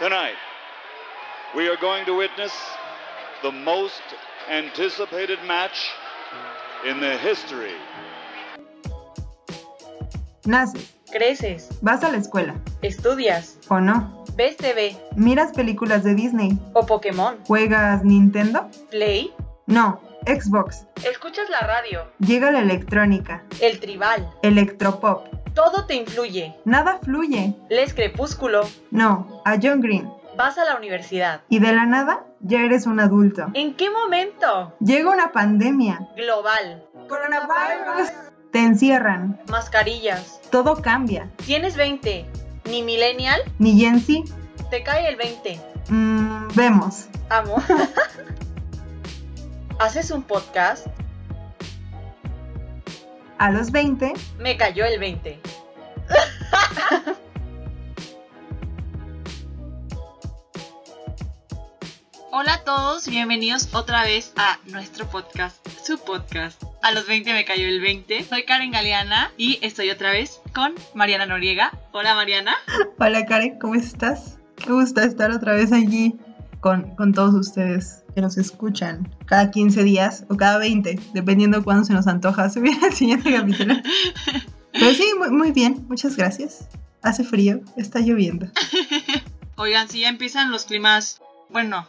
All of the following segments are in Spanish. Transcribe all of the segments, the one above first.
Tonight, we are going to witness the most anticipated match in the history. Naces, Creces, vas a la escuela, estudias, o no, ves TV miras películas de Disney, o Pokémon, juegas Nintendo, Play, no, Xbox, escuchas la radio, llega la electrónica, el tribal, electropop, todo te influye. nada fluye, Lees Crepúsculo, no, a John Green, vas a la universidad. y de la nada ya eres un adulto. ¿En qué momento? Llega una pandemia, Global, coronavirus, te encierran, mascarillas. todo cambia, Tienes 20, ni millennial, ni Gen Z, te cae el 20. mm, vemos. Amo. Haces un podcast, A los 20, me cayó el 20. Hola a todos, bienvenidos otra vez a nuestro podcast, su podcast. A los 20 me cayó el 20. Soy Karen Galeana y estoy otra vez con Mariana Noriega. Hola Mariana. Hola Karen, ¿cómo estás? Qué gusto estar otra vez allí con, con todos ustedes que nos escuchan cada 15 días o cada 20, dependiendo de cuándo se nos antoja subir el siguiente capítulo. Pero sí, muy, muy bien, muchas gracias. Hace frío, está lloviendo. Oigan, si ya empiezan los climas, bueno,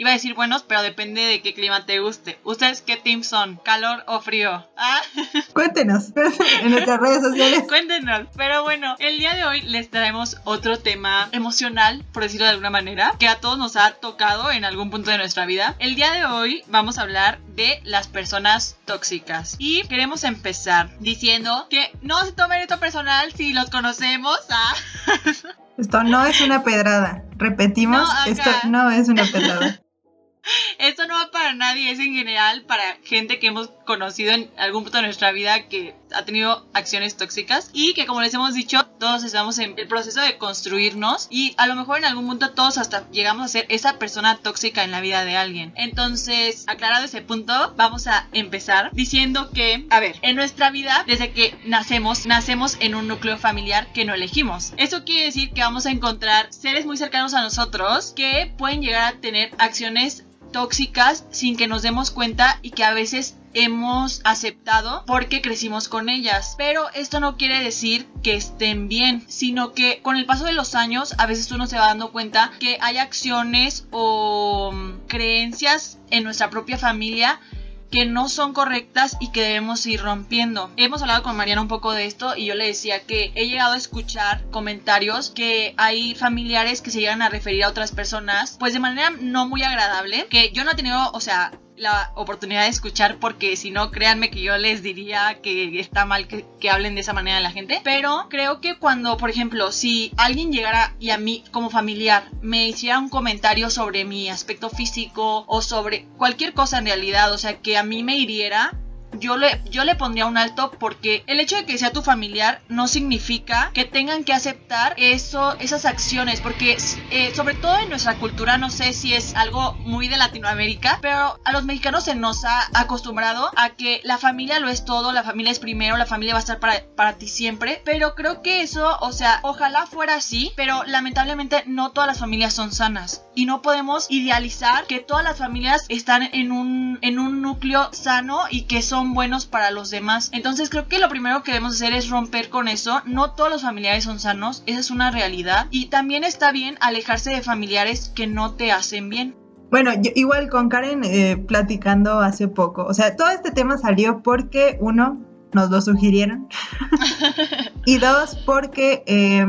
iba a decir buenos, pero depende de qué clima te guste. ¿Ustedes qué team son? ¿Calor o frío? Ah, Cuéntenos en nuestras redes sociales. cuéntenos. Pero bueno, el día de hoy les traemos otro tema emocional, por decirlo de alguna manera, que a todos nos ha tocado en algún punto de nuestra vida. El día de hoy vamos a hablar de las personas tóxicas. Y queremos empezar diciendo que no se tomen esto personal si los conocemos. Ah. Esto no es una pedrada. Repetimos, No, esto no es una pedrada. Esto no va para nadie, es en general para gente que hemos conocido en algún punto de nuestra vida que ha tenido acciones tóxicas y que como les hemos dicho, todos estamos en el proceso de construirnos y a lo mejor en algún punto todos hasta llegamos a ser esa persona tóxica en la vida de alguien. Entonces, aclarado ese punto, vamos a empezar diciendo que, a ver, en nuestra vida, desde que nacemos, nacemos en un núcleo familiar que no elegimos. Eso quiere decir que vamos a encontrar seres muy cercanos a nosotros que pueden llegar a tener acciones tóxicas sin que nos demos cuenta y que a veces hemos aceptado porque crecimos con ellas. Pero esto no quiere decir que estén bien, sino que con el paso de los años a veces uno se va dando cuenta que hay acciones o mm, creencias en nuestra propia familia que no son correctas y que debemos ir rompiendo. Hemos hablado con Mariana un poco de esto y yo le decía que he llegado a escuchar comentarios que hay familiares que se llegan a referir a otras personas pues de manera no muy agradable, que yo no he tenido, o sea, la oportunidad de escuchar porque si no créanme que yo les diría que está mal que, hablen de esa manera de la gente. Pero creo que cuando por ejemplo si alguien llegara y a mí como familiar me hiciera un comentario sobre mi aspecto físico o sobre cualquier cosa en realidad o sea que a mí me hiriera yo le, yo le pondría un alto porque el hecho de que sea tu familiar no significa que tengan que aceptar eso, esas acciones, porque eh, sobre todo en nuestra cultura, no sé si es algo muy de Latinoamérica, pero a los mexicanos se nos ha acostumbrado a que la familia lo es todo, la familia es primero, la familia va a estar para, para ti siempre, pero creo que eso, o sea, ojalá fuera así, pero lamentablemente no todas las familias son sanas y no podemos idealizar que todas las familias están en un, en un núcleo sano y que son buenos para los demás. Entonces creo que lo primero que debemos hacer es romper con eso. No todos los familiares son sanos, esa es una realidad. Y también está bien alejarse de familiares que no te hacen bien. Bueno, yo, igual con Karen eh, platicando hace poco, o sea, todo este tema salió porque uno, nos lo sugirieron, y dos, porque eh,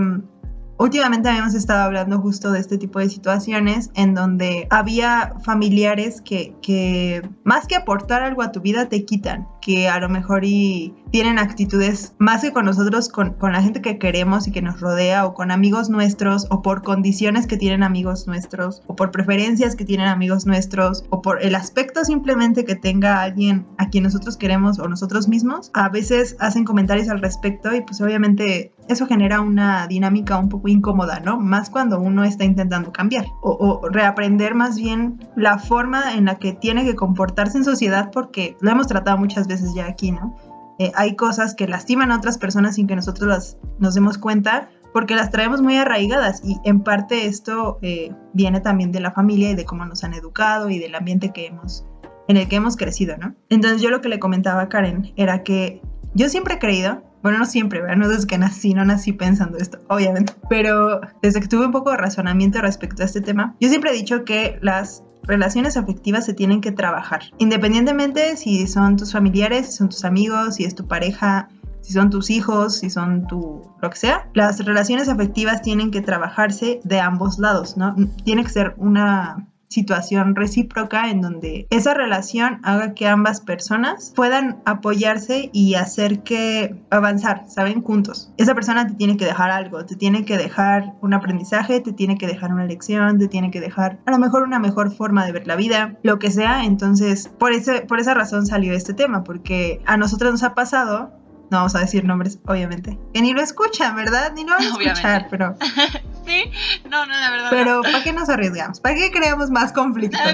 últimamente habíamos estado hablando justo de este tipo de situaciones en donde había familiares que, que más que aportar algo a tu vida te quitan, que a lo mejor y tienen actitudes más que con nosotros, con, con, la gente que queremos y que nos rodea, o con amigos nuestros, o por condiciones que tienen amigos nuestros, o por preferencias que tienen amigos nuestros, o por el aspecto simplemente que tenga alguien a quien nosotros queremos o nosotros mismos, a veces hacen comentarios al respecto y pues obviamente eso genera una dinámica un poco incómoda, ¿no? Más cuando uno está intentando cambiar o, o reaprender más bien la forma en la que tiene que comportarse en sociedad porque lo hemos tratado muchas veces ya aquí, ¿no? Eh, hay cosas que lastiman a otras personas sin que nosotros las, nos demos cuenta, porque las traemos muy arraigadas y en parte esto eh, viene también de la familia y de cómo nos han educado y del ambiente que hemos, en el que hemos crecido, ¿no? Entonces yo lo que le comentaba a Karen era que yo siempre he creído, bueno, no siempre, ¿verdad? No desde que nací, no nací pensando esto, obviamente, pero desde que tuve un poco de razonamiento respecto a este tema, yo siempre he dicho que las relaciones afectivas se tienen que trabajar, independientemente si son tus familiares, si son tus amigos, si es tu pareja, si son tus hijos, si son tu lo que sea, las relaciones afectivas tienen que trabajarse de ambos lados, ¿no? Tiene que ser una situación recíproca en donde esa relación haga que ambas personas puedan apoyarse y hacer que avanzar, ¿saben? Juntos. Esa persona te tiene que dejar algo, te tiene que dejar un aprendizaje, te tiene que dejar una lección, te tiene que dejar a lo mejor una mejor forma de ver la vida, lo que sea. Entonces, por, ese, por esa razón salió este tema, porque a nosotros nos ha pasado no vamos a decir nombres, obviamente. Que ni lo escuchan, ¿verdad? Ni lo van a escuchar, pero. sí, no, no, la verdad. Pero, ¿para qué nos arriesgamos? ¿Para qué creamos más conflicto?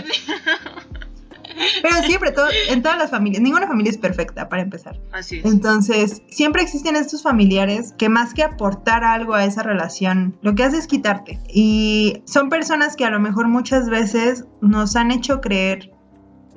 Pero siempre, todo, en todas las familias, ninguna familia es perfecta, para empezar. Así es. Entonces, siempre existen estos familiares que más que aportar algo a esa relación, lo que hace es quitarte. Y son personas que a lo mejor muchas veces nos han hecho creer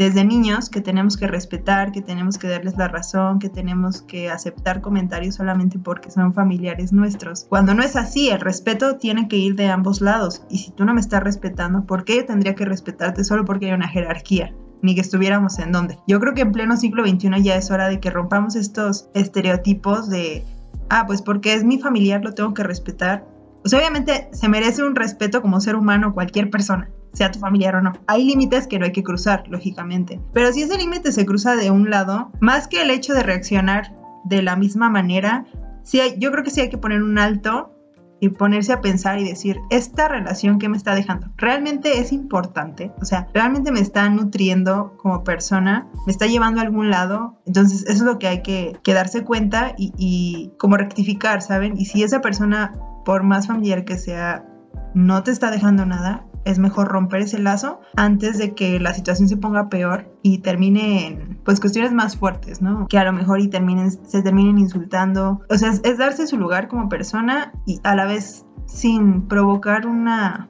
desde niños que tenemos que respetar, que tenemos que darles la razón, que tenemos que aceptar comentarios solamente porque son familiares nuestros. Cuando no es así, el respeto tiene que ir de ambos lados. Y si tú no me estás respetando, ¿por qué yo tendría que respetarte solo porque hay una jerarquía? ni que estuviéramos en donde. Yo creo que en pleno siglo XXI ya es hora de que rompamos estos estereotipos de, ah, pues porque es mi familiar, lo tengo que respetar. Pues obviamente se merece un respeto como ser humano cualquier persona, sea tu familiar o no. Hay límites que no hay que cruzar, lógicamente. Pero si ese límite se cruza de un lado, más que el hecho de reaccionar de la misma manera, sí yo creo que sí hay que poner un alto y ponerse a pensar y decir, esta relación que me está dejando, ¿realmente es importante? O sea, ¿realmente me está nutriendo como persona? ¿Me está llevando a algún lado? Entonces, eso es lo que hay que, darse cuenta y como rectificar, ¿saben? Y si esa persona, por más familiar que sea, no te está dejando nada, es mejor romper ese lazo antes de que la situación se ponga peor y termine en pues cuestiones más fuertes, ¿no? Que a lo mejor y terminen, se terminen insultando. O sea, es, darse su lugar como persona y a la vez sin provocar una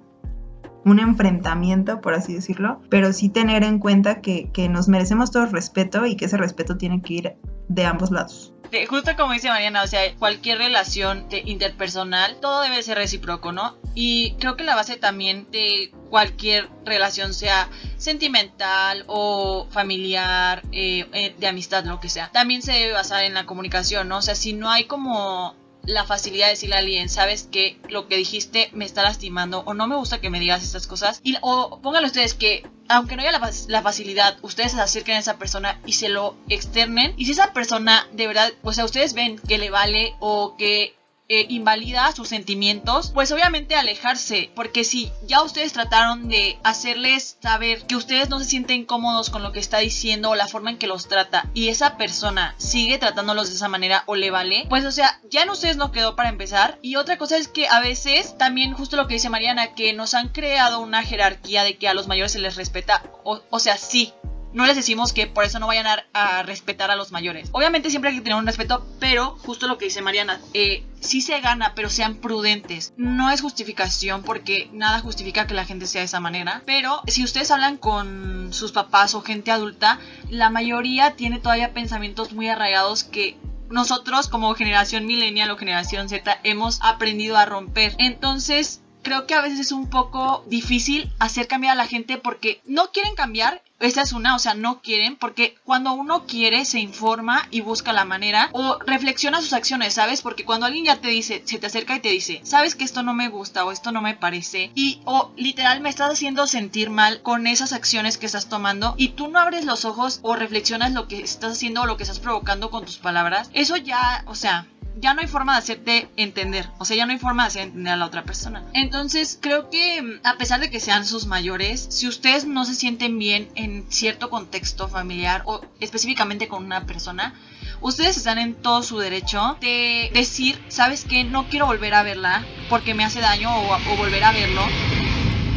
un enfrentamiento, por así decirlo, pero sí tener en cuenta que, que nos merecemos todo respeto y que ese respeto tiene que ir de ambos lados justo como dice Mariana, o sea, cualquier relación interpersonal, todo debe ser recíproco, ¿no? Y creo que la base también de cualquier relación, sea sentimental o familiar, eh, eh, de amistad, lo que sea, también se debe basar en la comunicación, ¿no? O sea, si no hay como la facilidad de decirle a alguien, sabes que lo que dijiste me está lastimando o no me gusta que me digas estas cosas. Y, o pónganle ustedes que, aunque no haya la, la, facilidad, ustedes se acerquen a esa persona y se lo externen. Y si esa persona de verdad, pues a ustedes ven que le vale o que eh, invalida sus sentimientos, pues obviamente alejarse, porque si ya ustedes trataron de hacerles saber que ustedes no se sienten cómodos con lo que está diciendo o la forma en que los trata y esa persona sigue tratándolos de esa manera o le vale, pues o sea, ya en ustedes no quedó para empezar. Y otra cosa es que a veces también justo lo que dice Mariana, que nos han creado una jerarquía de que a los mayores se les respeta, o, o sea, sí, no les decimos que por eso no vayan a, respetar a los mayores. Obviamente siempre hay que tener un respeto, pero justo lo que dice Mariana, eh, sí se gana, pero sean prudentes. No es justificación porque nada justifica que la gente sea de esa manera, pero si ustedes hablan con sus papás o gente adulta, la mayoría tiene todavía pensamientos muy arraigados que nosotros como generación millennial o generación Z hemos aprendido a romper. Entonces, creo que a veces es un poco difícil hacer cambiar a la gente porque no quieren cambiar. Esta es una, o sea, no quieren porque cuando uno quiere se informa y busca la manera o reflexiona sus acciones, ¿sabes? Porque cuando alguien ya te dice, se te acerca y te dice, sabes que esto no me gusta o esto no me parece y o literal me estás haciendo sentir mal con esas acciones que estás tomando y tú no abres los ojos o reflexionas lo que estás haciendo o lo que estás provocando con tus palabras, eso ya, o sea, ya no hay forma de hacerte entender, o sea, ya no hay forma de hacer entender a la otra persona. Entonces, creo que mm, a pesar de que sean sus mayores, si ustedes no se sienten bien en cierto contexto familiar o específicamente con una persona, ustedes están en todo su derecho de decir, ¿sabes qué? No quiero volver a verla porque me hace daño o, volver a verlo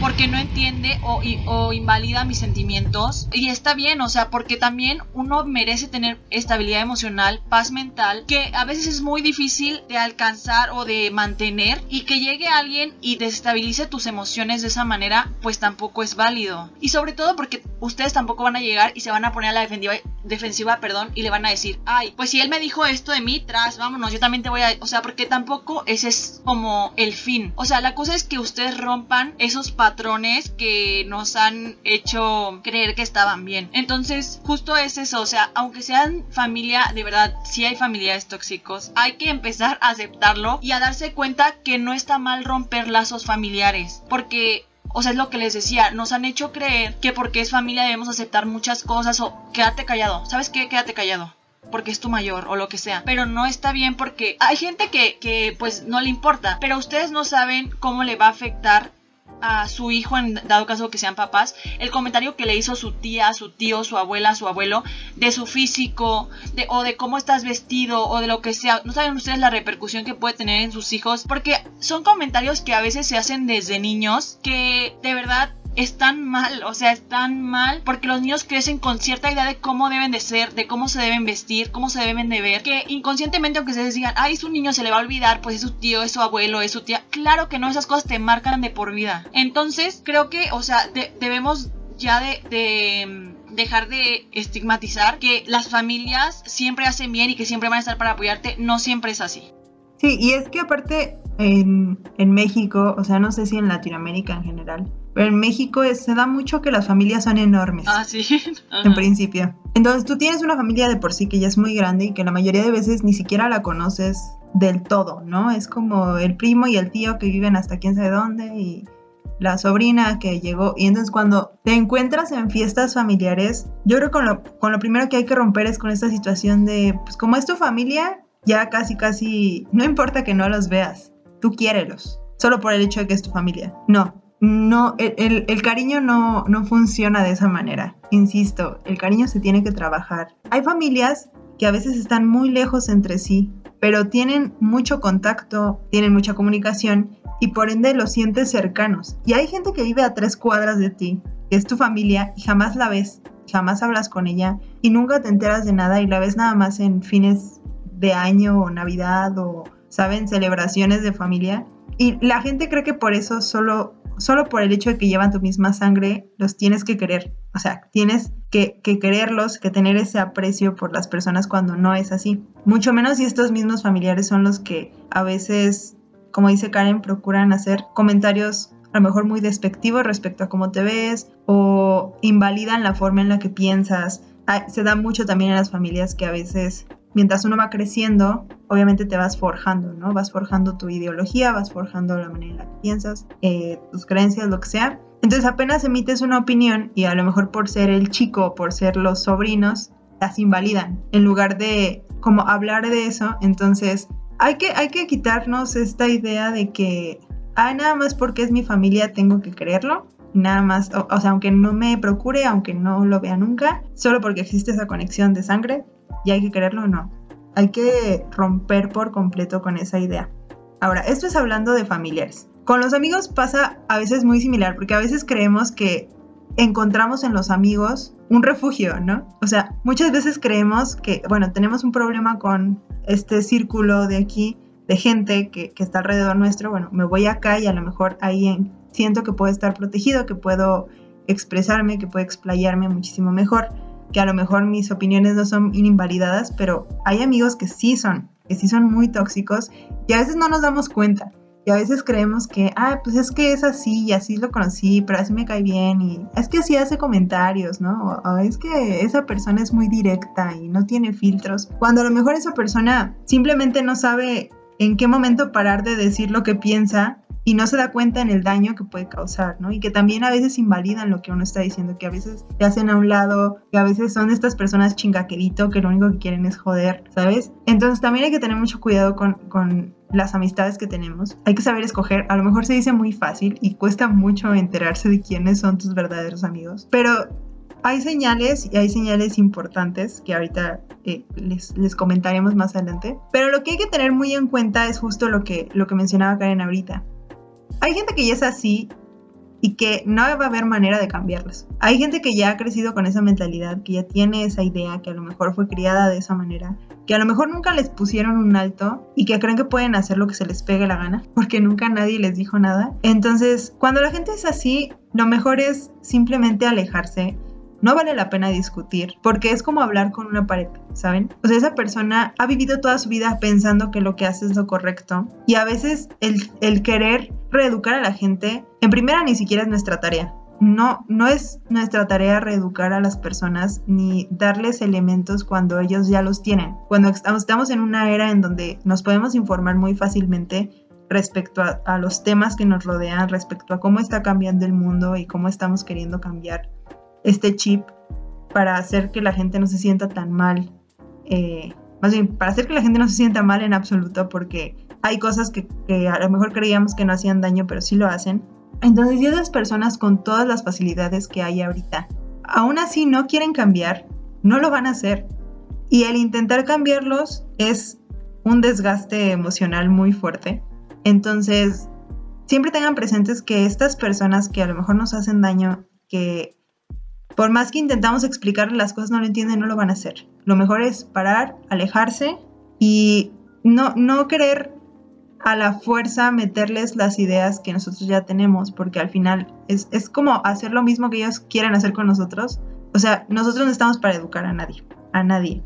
porque no entiende o, invalida mis sentimientos. Y está bien, o sea, porque también uno merece tener estabilidad emocional, paz mental, que a veces es muy difícil de alcanzar o de mantener y que llegue alguien y desestabilice tus emociones de esa manera, pues tampoco es válido. Y sobre todo porque ustedes tampoco van a llegar y se van a poner a la defensiva, defensiva perdón, y le van a decir, ay, pues si él me dijo esto de mí, tras, vámonos, yo también te voy a... O sea, porque tampoco ese es como el fin. O sea, la cosa es que ustedes rompan esos patrones que nos han hecho creer que estaban bien. Entonces, justo es eso, o sea, aunque sean familia, de verdad, si hay familiares tóxicos, hay que empezar a aceptarlo y a darse cuenta que no está mal romper lazos familiares, porque o sea, es lo que les decía, nos han hecho creer que porque es familia debemos aceptar muchas cosas o quédate callado. ¿Sabes qué? Quédate callado porque es tu mayor o lo que sea. Pero no está bien porque hay gente que, que pues no le importa. Pero ustedes no saben cómo le va a afectar a su hijo, en dado caso que sean papás, el comentario que le hizo su tía, su tío, su abuela, su abuelo, de su físico, de, o de cómo estás vestido, o de lo que sea. No saben ustedes la repercusión que puede tener en sus hijos, porque son comentarios que a veces se hacen desde niños que de verdad están mal, o sea, están mal porque los niños crecen con cierta idea de cómo deben de ser, de cómo se deben vestir, cómo se deben de ver, que inconscientemente aunque se digan, ay, es un niño, se le va a olvidar, pues es su tío, es su abuelo, es su tía, claro que no, esas cosas te marcan de por vida. Entonces, creo que, o sea, debemos ya de mm, dejar de estigmatizar que las familias siempre hacen bien y que siempre van a estar para apoyarte, no siempre es así. Sí, y es que aparte en, en México, o sea, no sé si en Latinoamérica en general, pero en México se da mucho que las familias son enormes. Ah, sí. En principio. Entonces tú tienes una familia de por sí que ya es muy grande y que la mayoría de veces ni siquiera la conoces del todo, ¿no? Es como el primo y el tío que viven hasta quién sabe dónde y la sobrina que llegó. Y entonces cuando te encuentras en fiestas familiares, yo creo que con lo, con lo primero que hay que romper es con esta situación de, pues como es tu familia, ya casi, casi, no importa que no los veas, tú quiérelos, solo por el hecho de que es tu familia. No, no, el, el, cariño no, no funciona de esa manera. Insisto, el cariño se tiene que trabajar. Hay familias que a veces están muy lejos entre sí, pero tienen mucho contacto, tienen mucha comunicación y por ende los sientes cercanos. Y hay gente que vive a tres cuadras de ti, que es tu familia y jamás la ves, jamás hablas con ella y nunca te enteras de nada y la ves nada más en fines de año o Navidad o, ¿saben?, celebraciones de familia. Y la gente cree que por eso solo solo por el hecho de que llevan tu misma sangre, los tienes que querer. O sea, tienes que, quererlos, que tener ese aprecio por las personas cuando no es así. Mucho menos si estos mismos familiares son los que a veces, como dice Karen, procuran hacer comentarios a lo mejor muy despectivos respecto a cómo te ves o invalidan la forma en la que piensas. se da mucho también en las familias que a veces mientras uno va creciendo, obviamente te vas forjando, ¿no? Vas forjando tu ideología, vas forjando la manera en la que piensas, eh, tus creencias, lo que sea. Entonces apenas emites una opinión y a lo mejor por ser el chico, por ser los sobrinos, las invalidan. En lugar de como hablar de eso, entonces hay que, hay que quitarnos esta idea de que, ah, nada más porque es mi familia tengo que creerlo. Nada más, o, o sea, aunque no me procure, aunque no lo vea nunca, solo porque existe esa conexión de sangre, y hay que quererlo o no. Hay que romper por completo con esa idea. Ahora, esto es hablando de familiares. Con los amigos pasa a veces muy similar, porque a veces creemos que encontramos en los amigos un refugio, ¿no? O sea, muchas veces creemos que, bueno, tenemos un problema con este círculo de aquí, de gente que, que está alrededor nuestro, bueno, me voy acá y a lo mejor ahí siento que puedo estar protegido, que puedo expresarme, que puedo explayarme muchísimo mejor que a lo mejor mis opiniones no son invalidadas, pero hay amigos que sí son, que sí son muy tóxicos y a veces no nos damos cuenta. Y a veces creemos que, ah, pues es que es así y así lo conocí, pero así me cae bien y es que así hace comentarios, ¿no? O, es que esa persona es muy directa y no tiene filtros. Cuando a lo mejor esa persona simplemente no sabe en qué momento parar de decir lo que piensa y no se da cuenta en el daño que puede causar, ¿no? Y que también a veces invalidan lo que uno está diciendo, que a veces te hacen a un lado, que a veces son estas personas chingaquerito que lo único que quieren es joder, ¿sabes? Entonces también hay que tener mucho cuidado con, con las amistades que tenemos. Hay que saber escoger, a lo mejor se dice muy fácil y cuesta mucho enterarse de quiénes son tus verdaderos amigos, pero hay señales y hay señales importantes que ahorita eh, les, les, comentaremos más adelante. Pero lo que hay que tener muy en cuenta es justo lo que, lo que mencionaba Karen ahorita. Hay gente que ya es así y que no va a haber manera de cambiarlas. Hay gente que ya ha crecido con esa mentalidad, que ya tiene esa idea, que a lo mejor fue criada de esa manera, que a lo mejor nunca les pusieron un alto y que creen que pueden hacer lo que se les pegue la gana, porque nunca nadie les dijo nada. Entonces, cuando la gente es así, lo mejor es simplemente alejarse no vale la pena discutir, porque es como hablar con una pared, ¿saben? O sea, esa persona ha vivido toda su vida pensando que lo que hace es lo correcto y a veces el, el querer reeducar a la gente, en primera ni siquiera es nuestra tarea. No, no es nuestra tarea reeducar a las personas ni darles elementos cuando ellos ya los tienen. Cuando estamos en una era en donde nos podemos informar muy fácilmente respecto a, a, los temas que nos rodean, respecto a cómo está cambiando el mundo y cómo estamos queriendo cambiar este chip para hacer que la gente no se sienta tan mal. Eh, más bien, para hacer que la gente no se sienta mal en absoluto, porque hay cosas que, que, a lo mejor creíamos que no hacían daño, pero sí lo hacen. Entonces, y esas personas con todas las facilidades que hay ahorita, aún así no quieren cambiar, no lo van a hacer. Y el intentar cambiarlos es un desgaste emocional muy fuerte. Entonces, siempre tengan presentes que estas personas que a lo mejor nos hacen daño, que por más que intentamos explicarle las cosas no lo entienden, no lo van a hacer. Lo mejor es parar, alejarse y no, no querer a la fuerza meterles las ideas que nosotros ya tenemos, porque al final es, es como hacer lo mismo que ellos quieren hacer con nosotros. O sea, nosotros no estamos para educar a nadie, a nadie.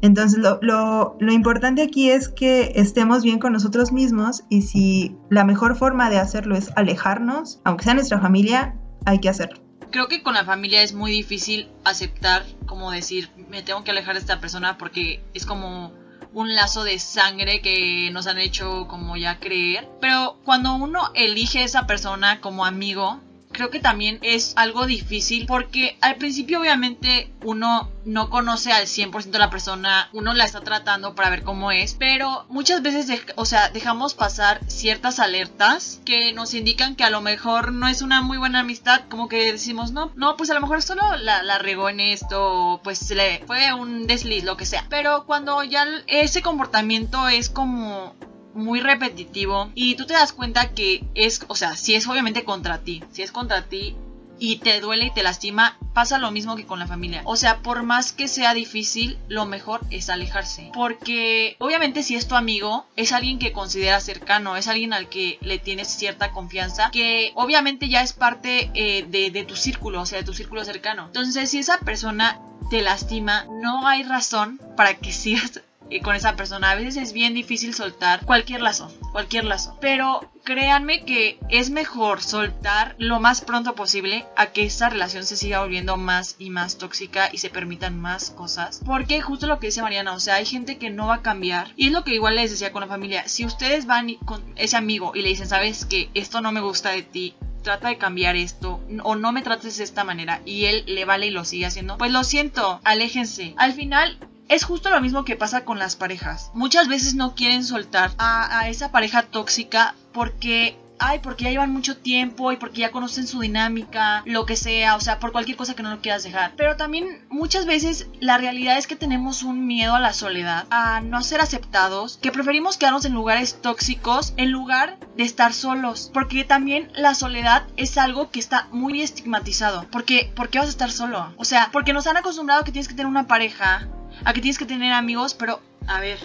Entonces, lo, lo, lo, importante aquí es que estemos bien con nosotros mismos y si la mejor forma de hacerlo es alejarnos, aunque sea nuestra familia, hay que hacerlo creo que con la familia es muy difícil aceptar, como decir, me tengo que alejar de esta persona porque es como un lazo de sangre que nos han hecho como ya creer. Pero cuando uno elige a esa persona como amigo, creo que también es algo difícil porque al principio obviamente uno no conoce al 100% a la persona, uno la está tratando para ver cómo es, pero muchas veces, o sea, dejamos pasar ciertas alertas que nos indican que a lo mejor no es una muy buena amistad, como que decimos, no, no, pues a lo mejor solo la, la regó en esto, pues se le fue un desliz, lo que sea, pero cuando ya ese comportamiento es como muy repetitivo y tú te das cuenta que es, o sea, si es obviamente contra ti, si es contra ti y te duele y te lastima, pasa lo mismo que con la familia. O sea, por más que sea difícil, lo mejor es alejarse. Porque obviamente si es tu amigo, es alguien que consideras cercano, es alguien al que le tienes cierta confianza, que obviamente ya es parte eh, de, de tu círculo, o sea, de tu círculo cercano. Entonces, si esa persona te lastima, no hay razón para que sigas con esa persona. A veces es bien difícil soltar cualquier lazo, cualquier lazo. Pero créanme que es mejor soltar lo más pronto posible a que esta relación se siga volviendo más y más tóxica y se permitan más cosas. Porque justo lo que dice Mariana, o sea, hay gente que no va a cambiar. Y es lo que igual les decía con la familia. Si ustedes van con ese amigo y le dicen, sabes que esto no me gusta de ti, trata de cambiar esto o no me trates de esta manera y él le vale y lo sigue haciendo, pues lo siento, aléjense. Al final es justo lo mismo que pasa con las parejas. Muchas veces no quieren soltar a, esa pareja tóxica porque ay, porque ya llevan mucho tiempo y porque ya conocen su dinámica, lo que sea, o sea, por cualquier cosa que no lo quieras dejar. Pero también muchas veces la realidad es que tenemos un miedo a la soledad, a no ser aceptados, que preferimos quedarnos en lugares tóxicos en lugar de estar solos, porque también la soledad es algo que está muy estigmatizado, porque ¿por qué vas a estar solo? O sea, porque nos han acostumbrado que tienes que tener una pareja, a que tienes que tener amigos, pero a ver,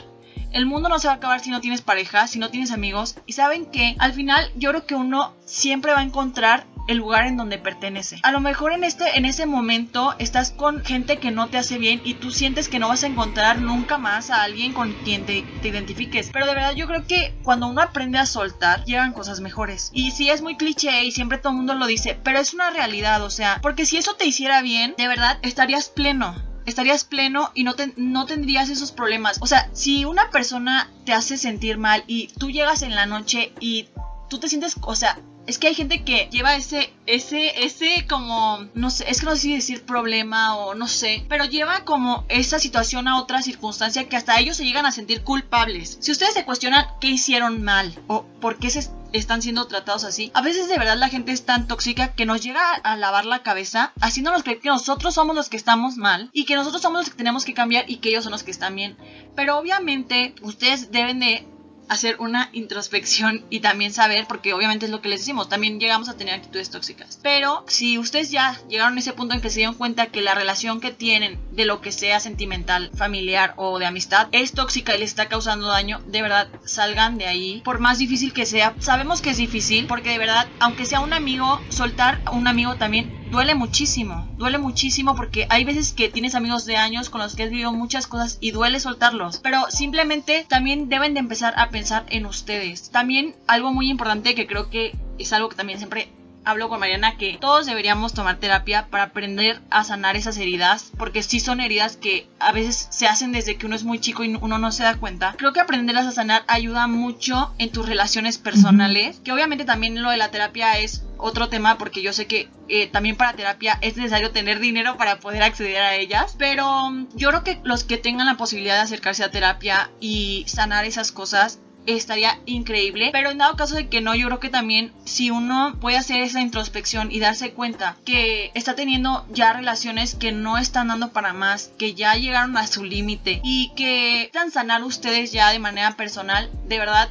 el mundo no se va a acabar si no tienes pareja, si no tienes amigos. Y saben que al final yo creo que uno siempre va a encontrar el lugar en donde pertenece. A lo mejor en este en ese momento estás con gente que no te hace bien y tú sientes que no vas a encontrar nunca más a alguien con quien te, te identifiques. Pero de verdad yo creo que cuando uno aprende a soltar llegan cosas mejores. Y sí es muy cliché y siempre todo el mundo lo dice, pero es una realidad, o sea, porque si eso te hiciera bien, de verdad estarías pleno estarías pleno y no, no tendrías esos problemas. O sea, si una persona te hace sentir mal y tú llegas en la noche y tú te sientes, o sea, es que hay gente que lleva ese, ese, ese como, no sé, es que no sé si decir problema o no sé, pero lleva como esa situación a otra circunstancia que hasta ellos se llegan a sentir culpables. Si ustedes se cuestionan qué hicieron mal o por qué se están siendo tratados así. A veces de verdad la gente es tan tóxica que nos llega a lavar la cabeza haciéndonos creer que nosotros somos los que estamos mal y que nosotros somos los que tenemos que cambiar y que ellos son los que están bien. Pero obviamente ustedes deben de hacer una introspección y también saber, porque obviamente es lo que les decimos, también llegamos a tener actitudes tóxicas. Pero si ustedes ya llegaron a ese punto en que se dieron cuenta que la relación que tienen de lo que sea sentimental, familiar o de amistad es tóxica y les está causando daño, de verdad salgan de ahí. Por más difícil que sea, sabemos que es difícil porque de verdad, aunque sea un amigo, soltar a un amigo también duele muchísimo, duele muchísimo porque hay veces que tienes amigos de años con los que has vivido muchas cosas y duele soltarlos, pero simplemente también deben de empezar a pensar en ustedes. También algo muy importante que creo que es algo que también siempre hablo con Mariana que todos deberíamos tomar terapia para aprender a sanar esas heridas, porque sí son heridas que a veces se hacen desde que uno es muy chico y uno no se da cuenta. Creo que aprenderlas a sanar ayuda mucho en tus relaciones personales, que obviamente también lo de la terapia es otro tema porque yo sé que eh, también para terapia es necesario tener dinero para poder acceder a ellas, pero yo creo que los que tengan la posibilidad de acercarse a terapia y sanar esas cosas estaría increíble. Pero en dado caso de que no, yo creo que también si uno puede hacer esa introspección y darse cuenta que está teniendo ya relaciones que no están dando para más, que ya llegaron a su límite y que están sanar ustedes ya de manera personal, de verdad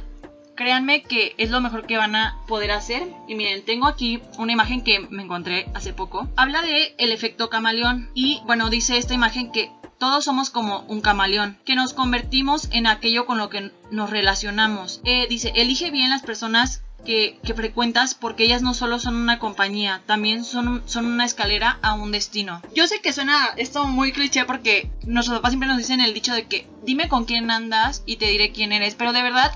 créanme que es lo mejor que van a poder hacer. Y miren, tengo aquí una imagen que me encontré hace poco. Habla de el efecto camaleón y bueno, dice esta imagen que todos somos como un camaleón, que nos convertimos en aquello con lo que nos relacionamos. Eh, dice, elige bien las personas que, frecuentas porque ellas no solo son una compañía, también son, son una escalera a un destino. Yo sé que suena esto muy cliché porque nuestros papás siempre nos dicen el dicho de que dime con quién andas y te diré quién eres, pero de verdad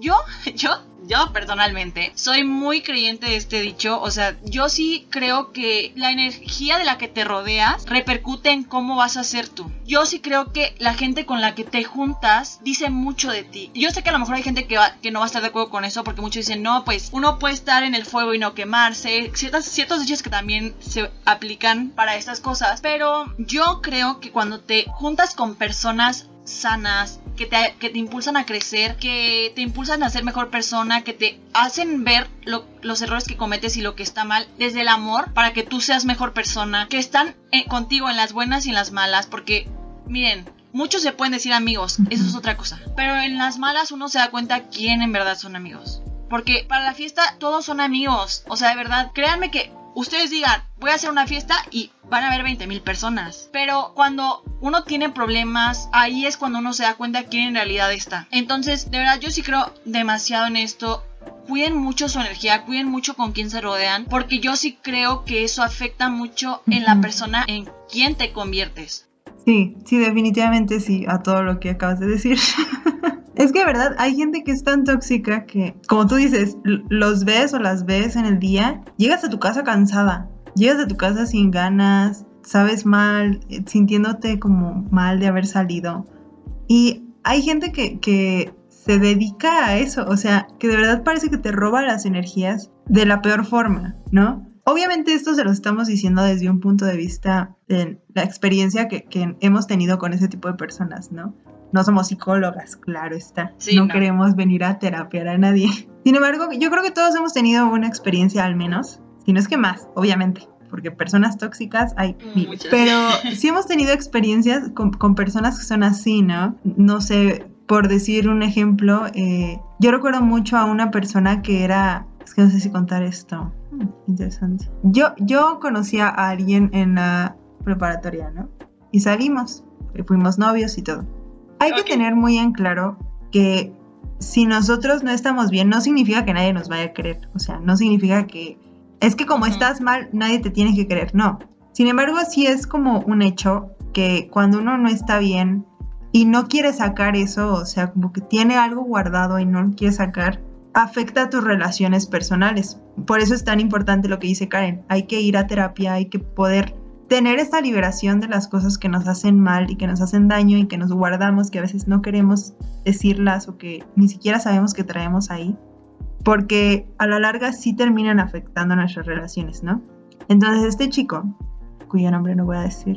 yo, yo yo personalmente soy muy creyente de este dicho, o sea, yo sí creo que la energía de la que te rodeas repercute en cómo vas a ser tú. Yo sí creo que la gente con la que te juntas dice mucho de ti. Yo sé que a lo mejor hay gente que, que no va a estar de acuerdo con eso porque muchos dicen, no, pues uno puede estar en el fuego y no quemarse, ciertas, ciertos dichos que también se aplican para estas cosas, pero yo creo que cuando te juntas con personas sanas, que te, que te, impulsan a crecer, que te impulsan a ser mejor persona, que te hacen ver los errores que cometes y lo que está mal desde el amor para que tú seas mejor persona, que están eh, contigo en las buenas y en las malas, porque miren, muchos se pueden decir amigos, eso es otra cosa, pero en las malas uno se da cuenta quién en verdad son amigos. Porque para la fiesta todos son amigos. O sea, de verdad, créanme que ustedes digan, voy a hacer una fiesta y van a haber 20 mil personas. Pero cuando uno tiene problemas, ahí es cuando uno se da cuenta quién en realidad está. Entonces, de verdad, yo sí creo demasiado en esto. Cuiden mucho su energía, cuiden mucho con quién se rodean, porque yo sí creo que eso afecta mucho en la persona en quien te conviertes. Sí, sí, definitivamente sí, a todo lo que acabas de decir. Es que, verdad, hay gente que es tan tóxica que, como tú dices, los ves o las ves en el día, llegas a tu casa cansada, llegas a tu casa sin ganas, sabes mal, eh, sintiéndote como mal de haber salido. Y hay gente que, que se dedica a eso, o sea, que de verdad parece que te roba las energías de la peor forma, ¿no? Obviamente esto se lo estamos diciendo desde un punto de vista de la experiencia que, que, hemos tenido con ese tipo de personas, ¿no? No somos psicólogas, claro está. no, queremos venir a terapiar a nadie. Sin embargo, yo creo que todos hemos tenido una experiencia al menos, si no es que más, obviamente, porque personas tóxicas hay Muchas. Pero sí hemos tenido experiencias con, personas que son así, ¿no? No sé, por decir un ejemplo, eh, yo recuerdo mucho a una persona que era, es que no sé si contar esto, hmm, interesante. Yo, yo conocía a alguien en la preparatoria, ¿no? Y salimos, fuimos novios y todo. Hay que tener muy en claro que si nosotros no estamos bien, no significa que nadie nos vaya a querer. O sea, no significa que es que como estás mal, nadie te tiene que querer. No. Sin embargo, sí es como un hecho que cuando uno no está bien y no quiere sacar eso, o sea, como que tiene algo guardado y no lo quiere sacar, afecta a tus relaciones personales. Por eso es tan importante lo que dice Karen. Hay que ir a terapia, hay que poder tener esta liberación de las cosas que nos hacen mal y que nos hacen daño y que nos guardamos, que a veces no queremos decirlas o que ni siquiera sabemos que traemos ahí, porque a la larga sí terminan afectando nuestras relaciones, ¿no? Entonces este chico, cuyo nombre no voy a decir,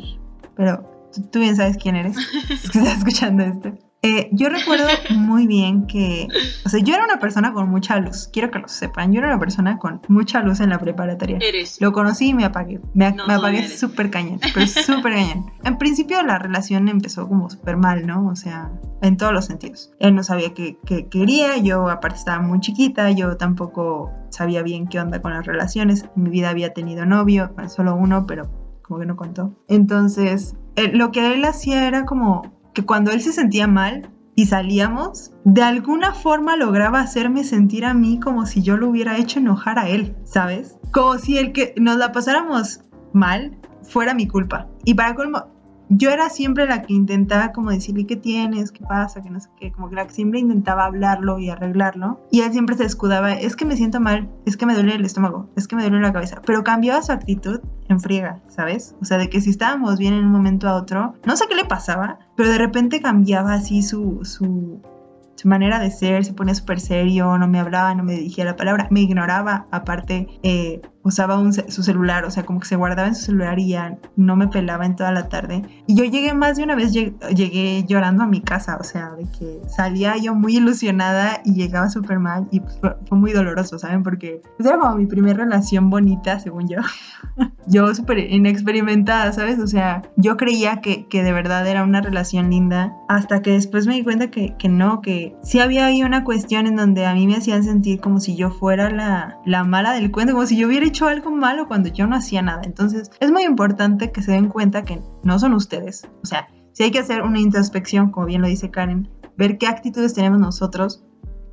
pero tú, bien sabes quién eres, que estás escuchando esto, Eh, yo recuerdo muy bien que, o sea, yo era una persona con mucha luz, quiero que lo sepan, yo era una persona con mucha luz en la preparatoria. Eres. Lo conocí y me apagué, me, No, me apagué súper cañón, pero súper cañón. En principio la relación empezó como súper mal, ¿no? O sea, en todos los sentidos. Él no sabía qué, qué quería, yo aparte estaba muy chiquita, yo tampoco sabía bien qué onda con las relaciones. En mi vida había tenido novio, bueno, solo uno, pero como que no contó. Entonces, eh, lo que él hacía era como que cuando él se sentía mal y salíamos, de alguna forma lograba hacerme sentir a mí como si yo lo hubiera hecho enojar a él, ¿sabes? Como si el que nos la pasáramos mal fuera mi culpa. Y para colmo, yo era siempre la que intentaba como decirle qué tienes, qué pasa, que no sé qué, como que que siempre intentaba hablarlo y arreglarlo. Y él siempre se escudaba, es que me siento mal, es que me duele el estómago, es que me duele la cabeza. Pero cambiaba su actitud en friega, ¿sabes? O sea, de que si estábamos bien en un momento a otro, no sé qué le pasaba, pero de repente cambiaba así su, su, manera de ser, se ponía súper serio, no me hablaba, no me dirigía la palabra, me ignoraba, aparte eh, usaba un su celular, o sea, como que se guardaba en su celular y ya no me pelaba en toda la tarde. Y yo llegué más de una vez, lleg- llegué llorando a mi casa, o sea, de que salía yo muy ilusionada y llegaba súper mal y pues, fue, fue muy doloroso, ¿saben? Porque pues, era como mi primera relación bonita, según yo. yo súper inexperimentada, ¿sabes? O sea, yo creía que, que de verdad era una relación linda hasta que después me di cuenta que, que no, que sí había ahí una cuestión en donde a mí me hacían sentir como si yo fuera la, la mala del cuento, como si yo hubiera hecho algo malo cuando yo no hacía nada. Entonces es muy importante que se den cuenta que no son ustedes. O sea, si hay que hacer una introspección, como bien lo dice Karen, ver qué actitudes tenemos nosotros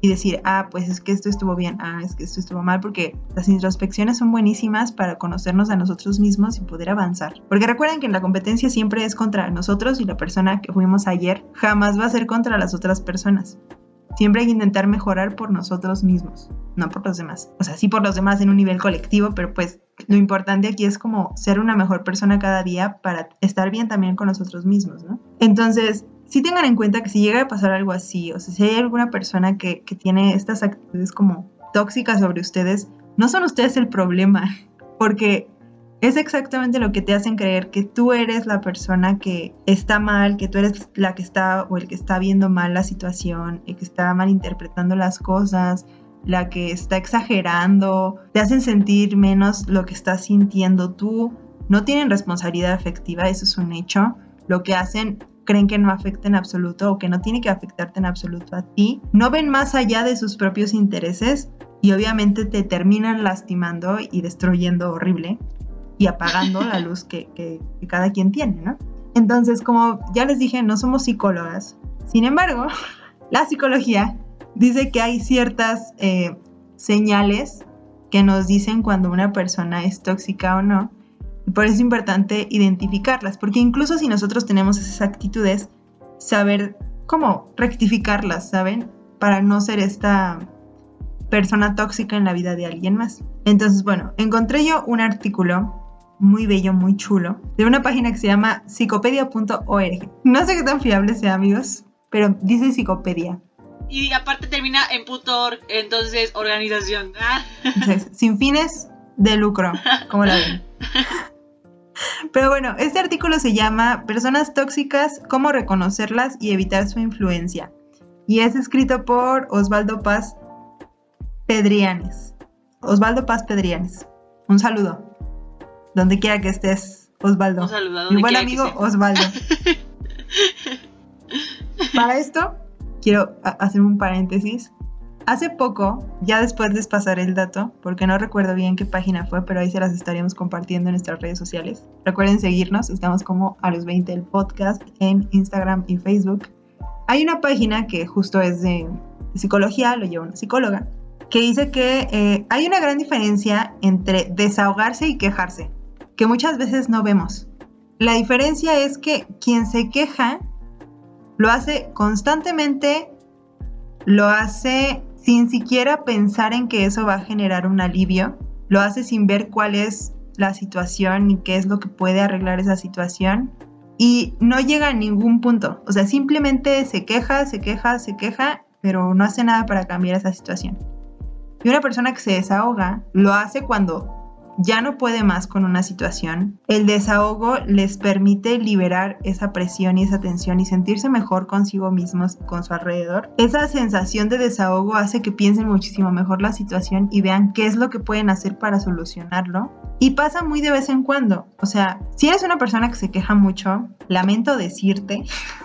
y decir, ah, pues es que esto estuvo bien, ah, es que esto estuvo mal, porque las introspecciones son buenísimas para conocernos a nosotros mismos y poder avanzar. Porque recuerden que la competencia siempre es contra nosotros y la persona que fuimos ayer jamás va a ser contra las otras personas. Siempre hay que intentar mejorar por nosotros mismos, no por los demás. O sea, sí por los demás en un nivel colectivo, pero pues lo importante aquí es como ser una mejor persona cada día para estar bien también con nosotros mismos, ¿no? Entonces, sí tengan en cuenta que si llega a pasar algo así, o sea, si hay alguna persona que, que tiene estas actitudes como tóxicas sobre ustedes, no son ustedes el problema, porque es exactamente lo que te hacen creer que tú eres la persona que está mal, que tú eres la que está o el que está viendo mal la situación, el que está malinterpretando las cosas, la que está exagerando, te hacen sentir menos lo que estás sintiendo tú. No tienen responsabilidad afectiva, eso es un hecho. Lo que hacen creen que no afecta en absoluto o que no tiene que afectarte en absoluto a ti. No ven más allá de sus propios intereses y obviamente te terminan lastimando y destruyendo horrible y apagando la luz que, que, que cada quien tiene, ¿no? Entonces, como ya les dije, no somos psicólogas. Sin embargo, la psicología dice que hay ciertas eh, señales que nos dicen cuando una persona es tóxica o no. Y por eso es importante identificarlas, porque incluso si nosotros tenemos esas actitudes, saber cómo rectificarlas, ¿saben? Para no ser esta persona tóxica en la vida de alguien más. Entonces, bueno, encontré yo un artículo muy bello, muy chulo, de una página que se llama psicopedia.org. No sé qué tan fiable sea, amigos, pero dice psicopedia. Y aparte termina en org, entonces organización. Entonces, sin fines de lucro, como la ven. Pero bueno, este artículo se llama Personas tóxicas, cómo reconocerlas y evitar su influencia. Y es escrito por Osvaldo Paz Pedrianes. Osvaldo Paz Pedrianes. Un saludo. Donde quiera que estés, Osvaldo. Un saludo Mi buen amigo. Osvaldo. Para esto, quiero hacer un paréntesis. Hace poco, ya después les pasaré el dato, porque no recuerdo bien qué página fue, pero ahí se las estaríamos compartiendo en nuestras redes sociales. Recuerden seguirnos, estamos como a los 20 el podcast en Instagram y Facebook. Hay una página que justo es de psicología, lo lleva una psicóloga, que dice que eh, hay una gran diferencia entre desahogarse y quejarse, que muchas veces no vemos. La diferencia es que quien se queja lo hace constantemente, lo hace sin siquiera pensar en que eso va a generar un alivio, lo hace sin ver cuál es la situación y qué es lo que puede arreglar esa situación y no llega a ningún punto. O sea, simplemente se queja, se queja, se queja, pero no hace nada para cambiar esa situación. Y una persona que se desahoga lo hace cuando ya no puede más con una situación, el desahogo les permite liberar esa presión y esa tensión y sentirse mejor consigo mismos, con su alrededor. Esa sensación de desahogo hace que piensen muchísimo mejor la situación y vean qué es lo que pueden hacer para solucionarlo. Y pasa muy de vez en cuando. O sea, si eres una persona que se queja mucho, lamento decirte,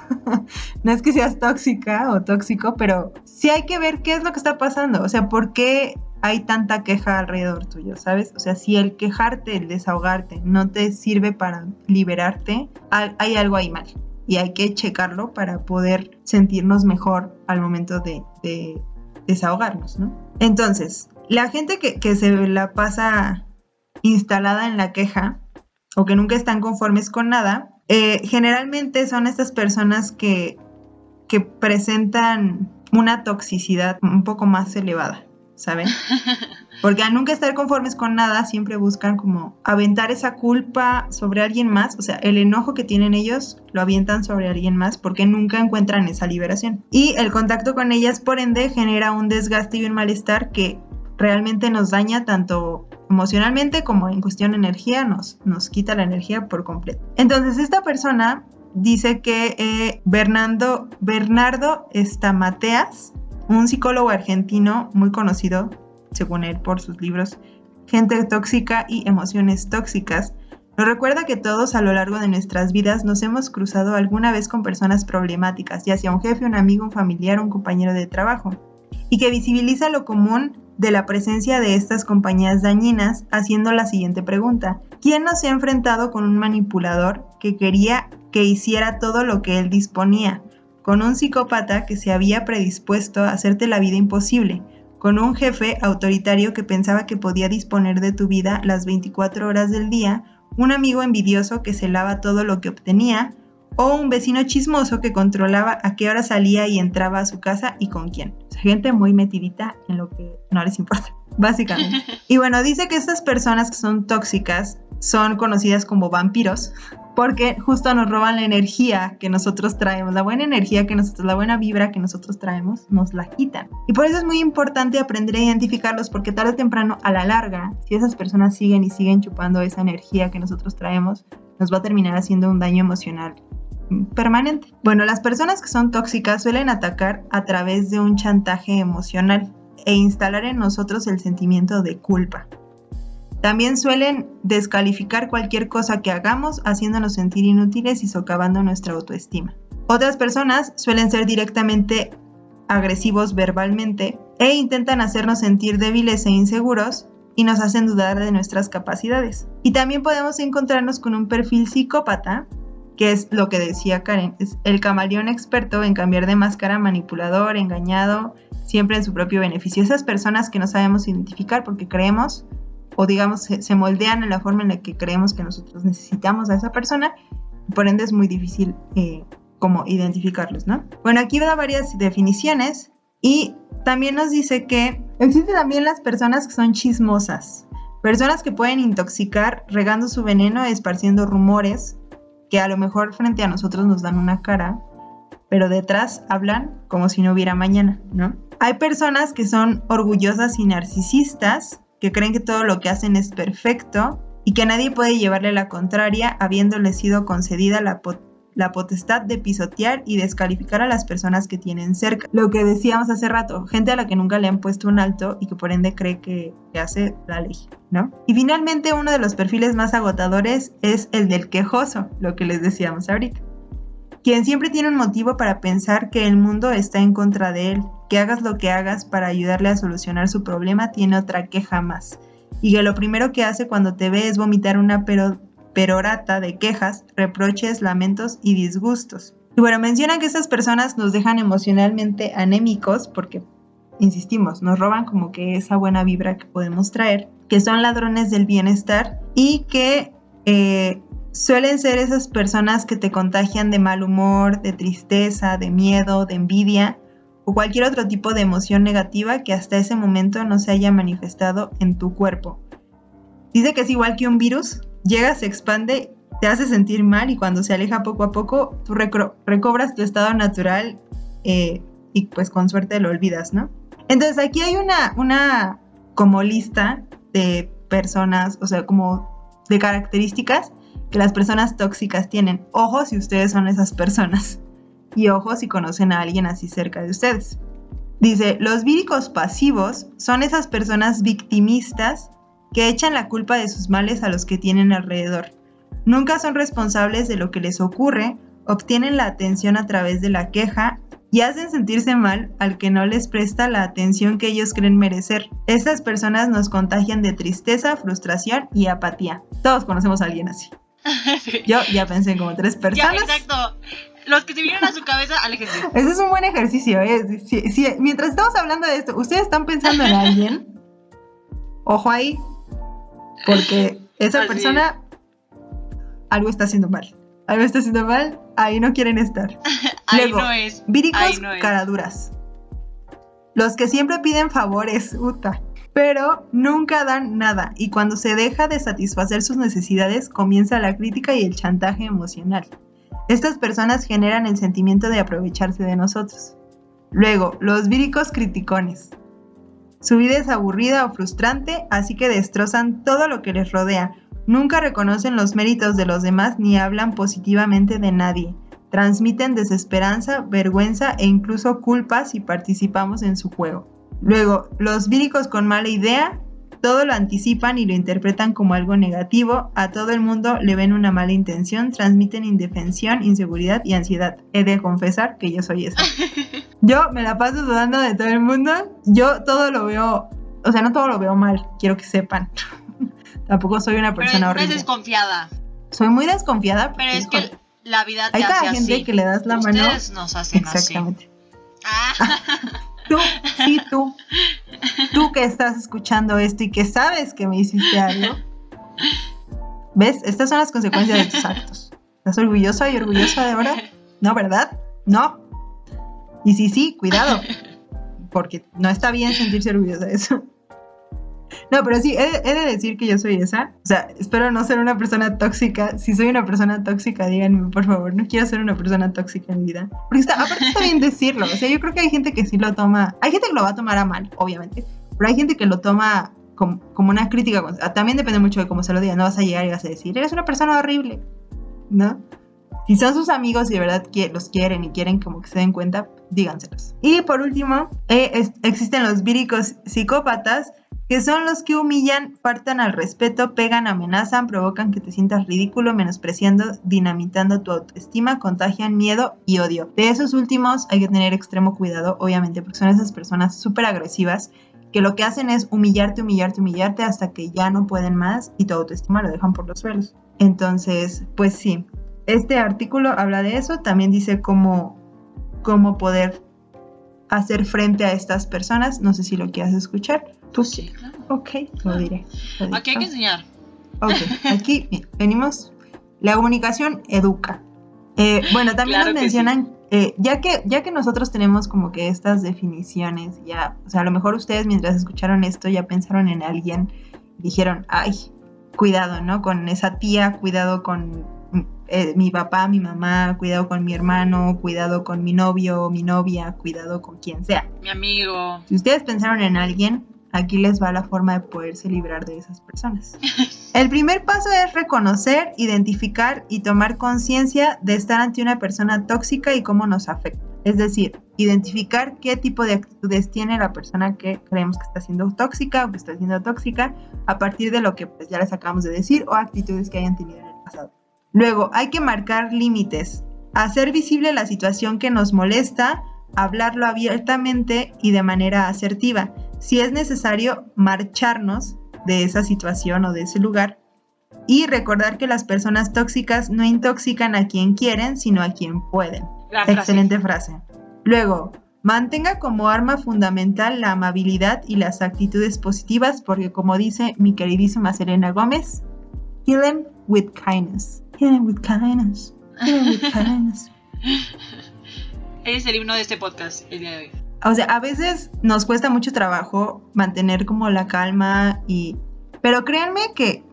no es que seas tóxica o tóxico, pero sí hay que ver qué es lo que está pasando. O sea, por qué hay tanta queja alrededor tuyo, ¿sabes? O sea, si el quejarte, el desahogarte no te sirve para liberarte, hay algo ahí mal. Y hay que checarlo para poder sentirnos mejor al momento de, desahogarnos, ¿no? Entonces, la gente que, se la pasa instalada en la queja o que nunca están conformes con nada, eh, generalmente son estas personas que, que presentan una toxicidad un poco más elevada. ¿Saben? Porque al nunca estar conformes con nada, siempre buscan como aventar esa culpa sobre alguien más, o sea, el enojo que tienen ellos lo avientan sobre alguien más porque nunca encuentran esa liberación. Y el contacto con ellas, por ende, genera un desgaste y un malestar que realmente nos daña tanto emocionalmente como en cuestión de energía, nos, nos quita la energía por completo. Entonces, esta persona dice que eh, Bernardo, Bernardo Estamateas un psicólogo argentino muy conocido, según él, por sus libros Gente tóxica y emociones tóxicas, nos recuerda que todos a lo largo de nuestras vidas nos hemos cruzado alguna vez con personas problemáticas, ya sea un jefe, un amigo, un familiar, un compañero de trabajo, y que visibiliza lo común de la presencia de estas compañías dañinas haciendo la siguiente pregunta. ¿Quién no se ha enfrentado con un manipulador que quería que hiciera todo lo que él disponía? Con un psicópata que se había predispuesto a hacerte la vida imposible, con un jefe autoritario que pensaba que podía disponer de tu vida las 24 horas del día, un amigo envidioso que celaba todo lo que obtenía, o un vecino chismoso que controlaba a qué hora salía y entraba a su casa y con quién. gente muy metidita en lo que no les importa, básicamente. Y bueno, dice que estas personas que son tóxicas son conocidas como vampiros porque justo nos roban la energía que nosotros traemos, la buena energía que nosotros, la buena vibra que nosotros traemos, nos la quitan. Y por eso es muy importante aprender a identificarlos, porque tarde o temprano, a la larga, si esas personas siguen y siguen chupando esa energía que nosotros traemos, nos va a terminar haciendo un daño emocional permanente. Bueno, las personas que son tóxicas suelen atacar a través de un chantaje emocional e instalar en nosotros el sentimiento de culpa. También suelen descalificar cualquier cosa que hagamos haciéndonos sentir inútiles y socavando nuestra autoestima. Otras personas suelen ser directamente agresivos verbalmente e intentan hacernos sentir débiles e inseguros y nos hacen dudar de nuestras capacidades. Y también podemos encontrarnos con un perfil psicópata, que es lo que decía Karen, es el camaleón experto en cambiar de máscara, manipulador, engañado, siempre en su propio beneficio. Esas personas que no sabemos identificar porque creemos o digamos se, moldean en la forma en la que creemos que nosotros necesitamos a esa persona, por ende es muy difícil eh, como identificarlos, ¿no? Bueno, aquí da varias definiciones y también nos dice que existen también las personas que son chismosas, personas que pueden intoxicar regando su veneno, esparciendo rumores que a lo mejor frente a nosotros nos dan una cara, pero detrás hablan como si no hubiera mañana, ¿no? Hay personas que son orgullosas y narcisistas, que creen que todo lo que hacen es perfecto y que nadie puede llevarle la contraria habiéndole sido concedida la, potestad de pisotear y descalificar a las personas que tienen cerca. Lo que decíamos hace rato, gente a la que nunca le han puesto un alto y que por ende cree que, hace la ley, ¿no? Y finalmente uno de los perfiles más agotadores es el del quejoso, lo que les decíamos ahorita quien siempre tiene un motivo para pensar que el mundo está en contra de él, que hagas lo que hagas para ayudarle a solucionar su problema tiene otra queja más, y que lo primero que hace cuando te ve es vomitar una perorata de quejas, reproches, lamentos y disgustos. Y bueno, mencionan que estas personas nos dejan emocionalmente anémicos porque, insistimos, nos roban como que esa buena vibra que podemos traer, que son ladrones del bienestar y que eh, suelen ser esas personas que te contagian de mal humor, de tristeza, de miedo, de envidia o cualquier otro tipo de emoción negativa que hasta ese momento no se haya manifestado en tu cuerpo. Dice que es igual que un virus, llega, se expande, te hace sentir mal y cuando se aleja poco a poco, tú recobras tu estado natural eh, y pues con suerte lo olvidas, ¿no? Entonces aquí hay una, una como lista de personas, o sea, como de características que las personas tóxicas tienen. Ojo si ustedes son esas personas. Y ojo si conocen a alguien así cerca de ustedes. Dice, los víricos pasivos son esas personas victimistas que echan la culpa de sus males a los que tienen alrededor. Nunca son responsables de lo que les ocurre, obtienen la atención a través de la queja y hacen sentirse mal al que no les presta la atención que ellos creen merecer. Estas personas nos contagian de tristeza, frustración y apatía. Todos conocemos a alguien así. Yo ya pensé en como tres personas. Ya, exacto. Los que se vinieron a su cabeza, aléjense. Ese es un buen ejercicio. ¿eh? Si, mientras estamos hablando de esto, ¿ustedes están pensando en alguien? Ojo ahí. Porque esa persona algo está haciendo mal. Algo está haciendo mal, ahí no quieren estar. ahí no es. Víricos caraduras. Los que siempre piden favores, uta, pero nunca dan nada. Y cuando se deja de satisfacer sus necesidades, comienza la crítica y el chantaje emocional. Estas personas generan el sentimiento de aprovecharse de nosotros. Luego, los víricos criticones. Su vida es aburrida o frustrante, así que destrozan todo lo que les rodea. Nunca reconocen los méritos de los demás ni hablan positivamente de nadie. Transmiten desesperanza, vergüenza e incluso culpa si participamos en su juego. Luego, los víricos con mala idea todo lo anticipan y lo interpretan como algo negativo, a todo el mundo le ven una mala intención, transmiten indefensión, inseguridad y ansiedad. He de confesar que yo soy esa. Yo me la paso dudando de todo el mundo, yo todo lo veo, o sea, no todo lo veo mal, quiero que sepan. Tampoco soy una persona pero horrible. desconfiada. Soy muy desconfiada. Pero es que la vida te Hay hace cada gente que le das la mano. Ustedes nos hacen Exactamente. así. Ah. Tú, sí, tú. Tú que estás escuchando esto y que sabes que me hiciste algo. ¿Ves? Estas son las consecuencias de tus actos. ¿Estás orgullosa y orgullosa de ahora? No, ¿verdad? No. Y sí, sí, cuidado. Porque no está bien sentirse orgullosa de eso. No, pero sí, he, de decir que yo soy esa. O sea, espero no ser una persona tóxica. Si soy una persona tóxica, díganme, por favor. No quiero ser una persona tóxica en vida. Porque está, aparte está bien decirlo. O sea, yo creo que hay gente que sí lo toma. Hay gente que lo va a tomar a mal, obviamente. Pero hay gente que lo toma como, como una crítica. También depende mucho de cómo se lo diga. No vas a llegar y vas a decir, eres una persona horrible. ¿No? Si son sus amigos y de verdad los quieren y quieren como que se den cuenta, díganselos. Y por último, eh, existen los víricos psicópatas que son los que humillan, faltan al respeto, pegan, amenazan, provocan que te sientas ridículo, menospreciando, dinamitando tu autoestima, contagian miedo y odio. De esos últimos hay que tener extremo cuidado, obviamente, porque son esas personas súper agresivas que lo que hacen es humillarte, humillarte, humillarte hasta que ya no pueden más y tu autoestima lo dejan por los suelos. Entonces, pues sí, este artículo habla de eso, también dice cómo, cómo poder hacer frente a estas personas. No sé si lo quieras escuchar. ¿Tú? Sí, claro. Ok, lo diré. Aquí hay que enseñar. Ok, aquí venimos. La comunicación educa. Eh, bueno, también nos mencionan, eh, ya, que, ya que nosotros tenemos como que estas definiciones, ya, o sea, a lo mejor ustedes mientras escucharon esto ya pensaron en alguien dijeron, ay, cuidado, ¿no? Con esa tía, cuidado con eh, mi papá, mi mamá, cuidado con mi hermano, cuidado con mi novio, mi novia, cuidado con quien sea. Mi amigo. Si ustedes pensaron en alguien, aquí les va la forma de poderse librar de esas personas. El primer paso es reconocer, identificar y tomar conciencia de estar ante una persona tóxica y cómo nos afecta. Es decir, identificar qué tipo de actitudes tiene la persona que creemos que está siendo tóxica o que está siendo tóxica a partir de lo que pues, ya les acabamos de decir o actitudes que hayan tenido en el pasado. Luego, hay que marcar límites, hacer visible la situación que nos molesta, hablarlo abiertamente y de manera asertiva. Si es necesario, marcharnos de esa situación o de ese lugar y recordar que las personas tóxicas no intoxican a quien quieren, sino a quien pueden. Excelente frase. Luego, mantenga como arma fundamental la amabilidad y las actitudes positivas, porque como dice mi queridísima Selena Gómez, kill with kindness. Kill with kindness. Kill with kindness. Es el himno de este podcast el día de hoy. O sea, a veces nos cuesta mucho trabajo mantener como la calma y... Pero créanme que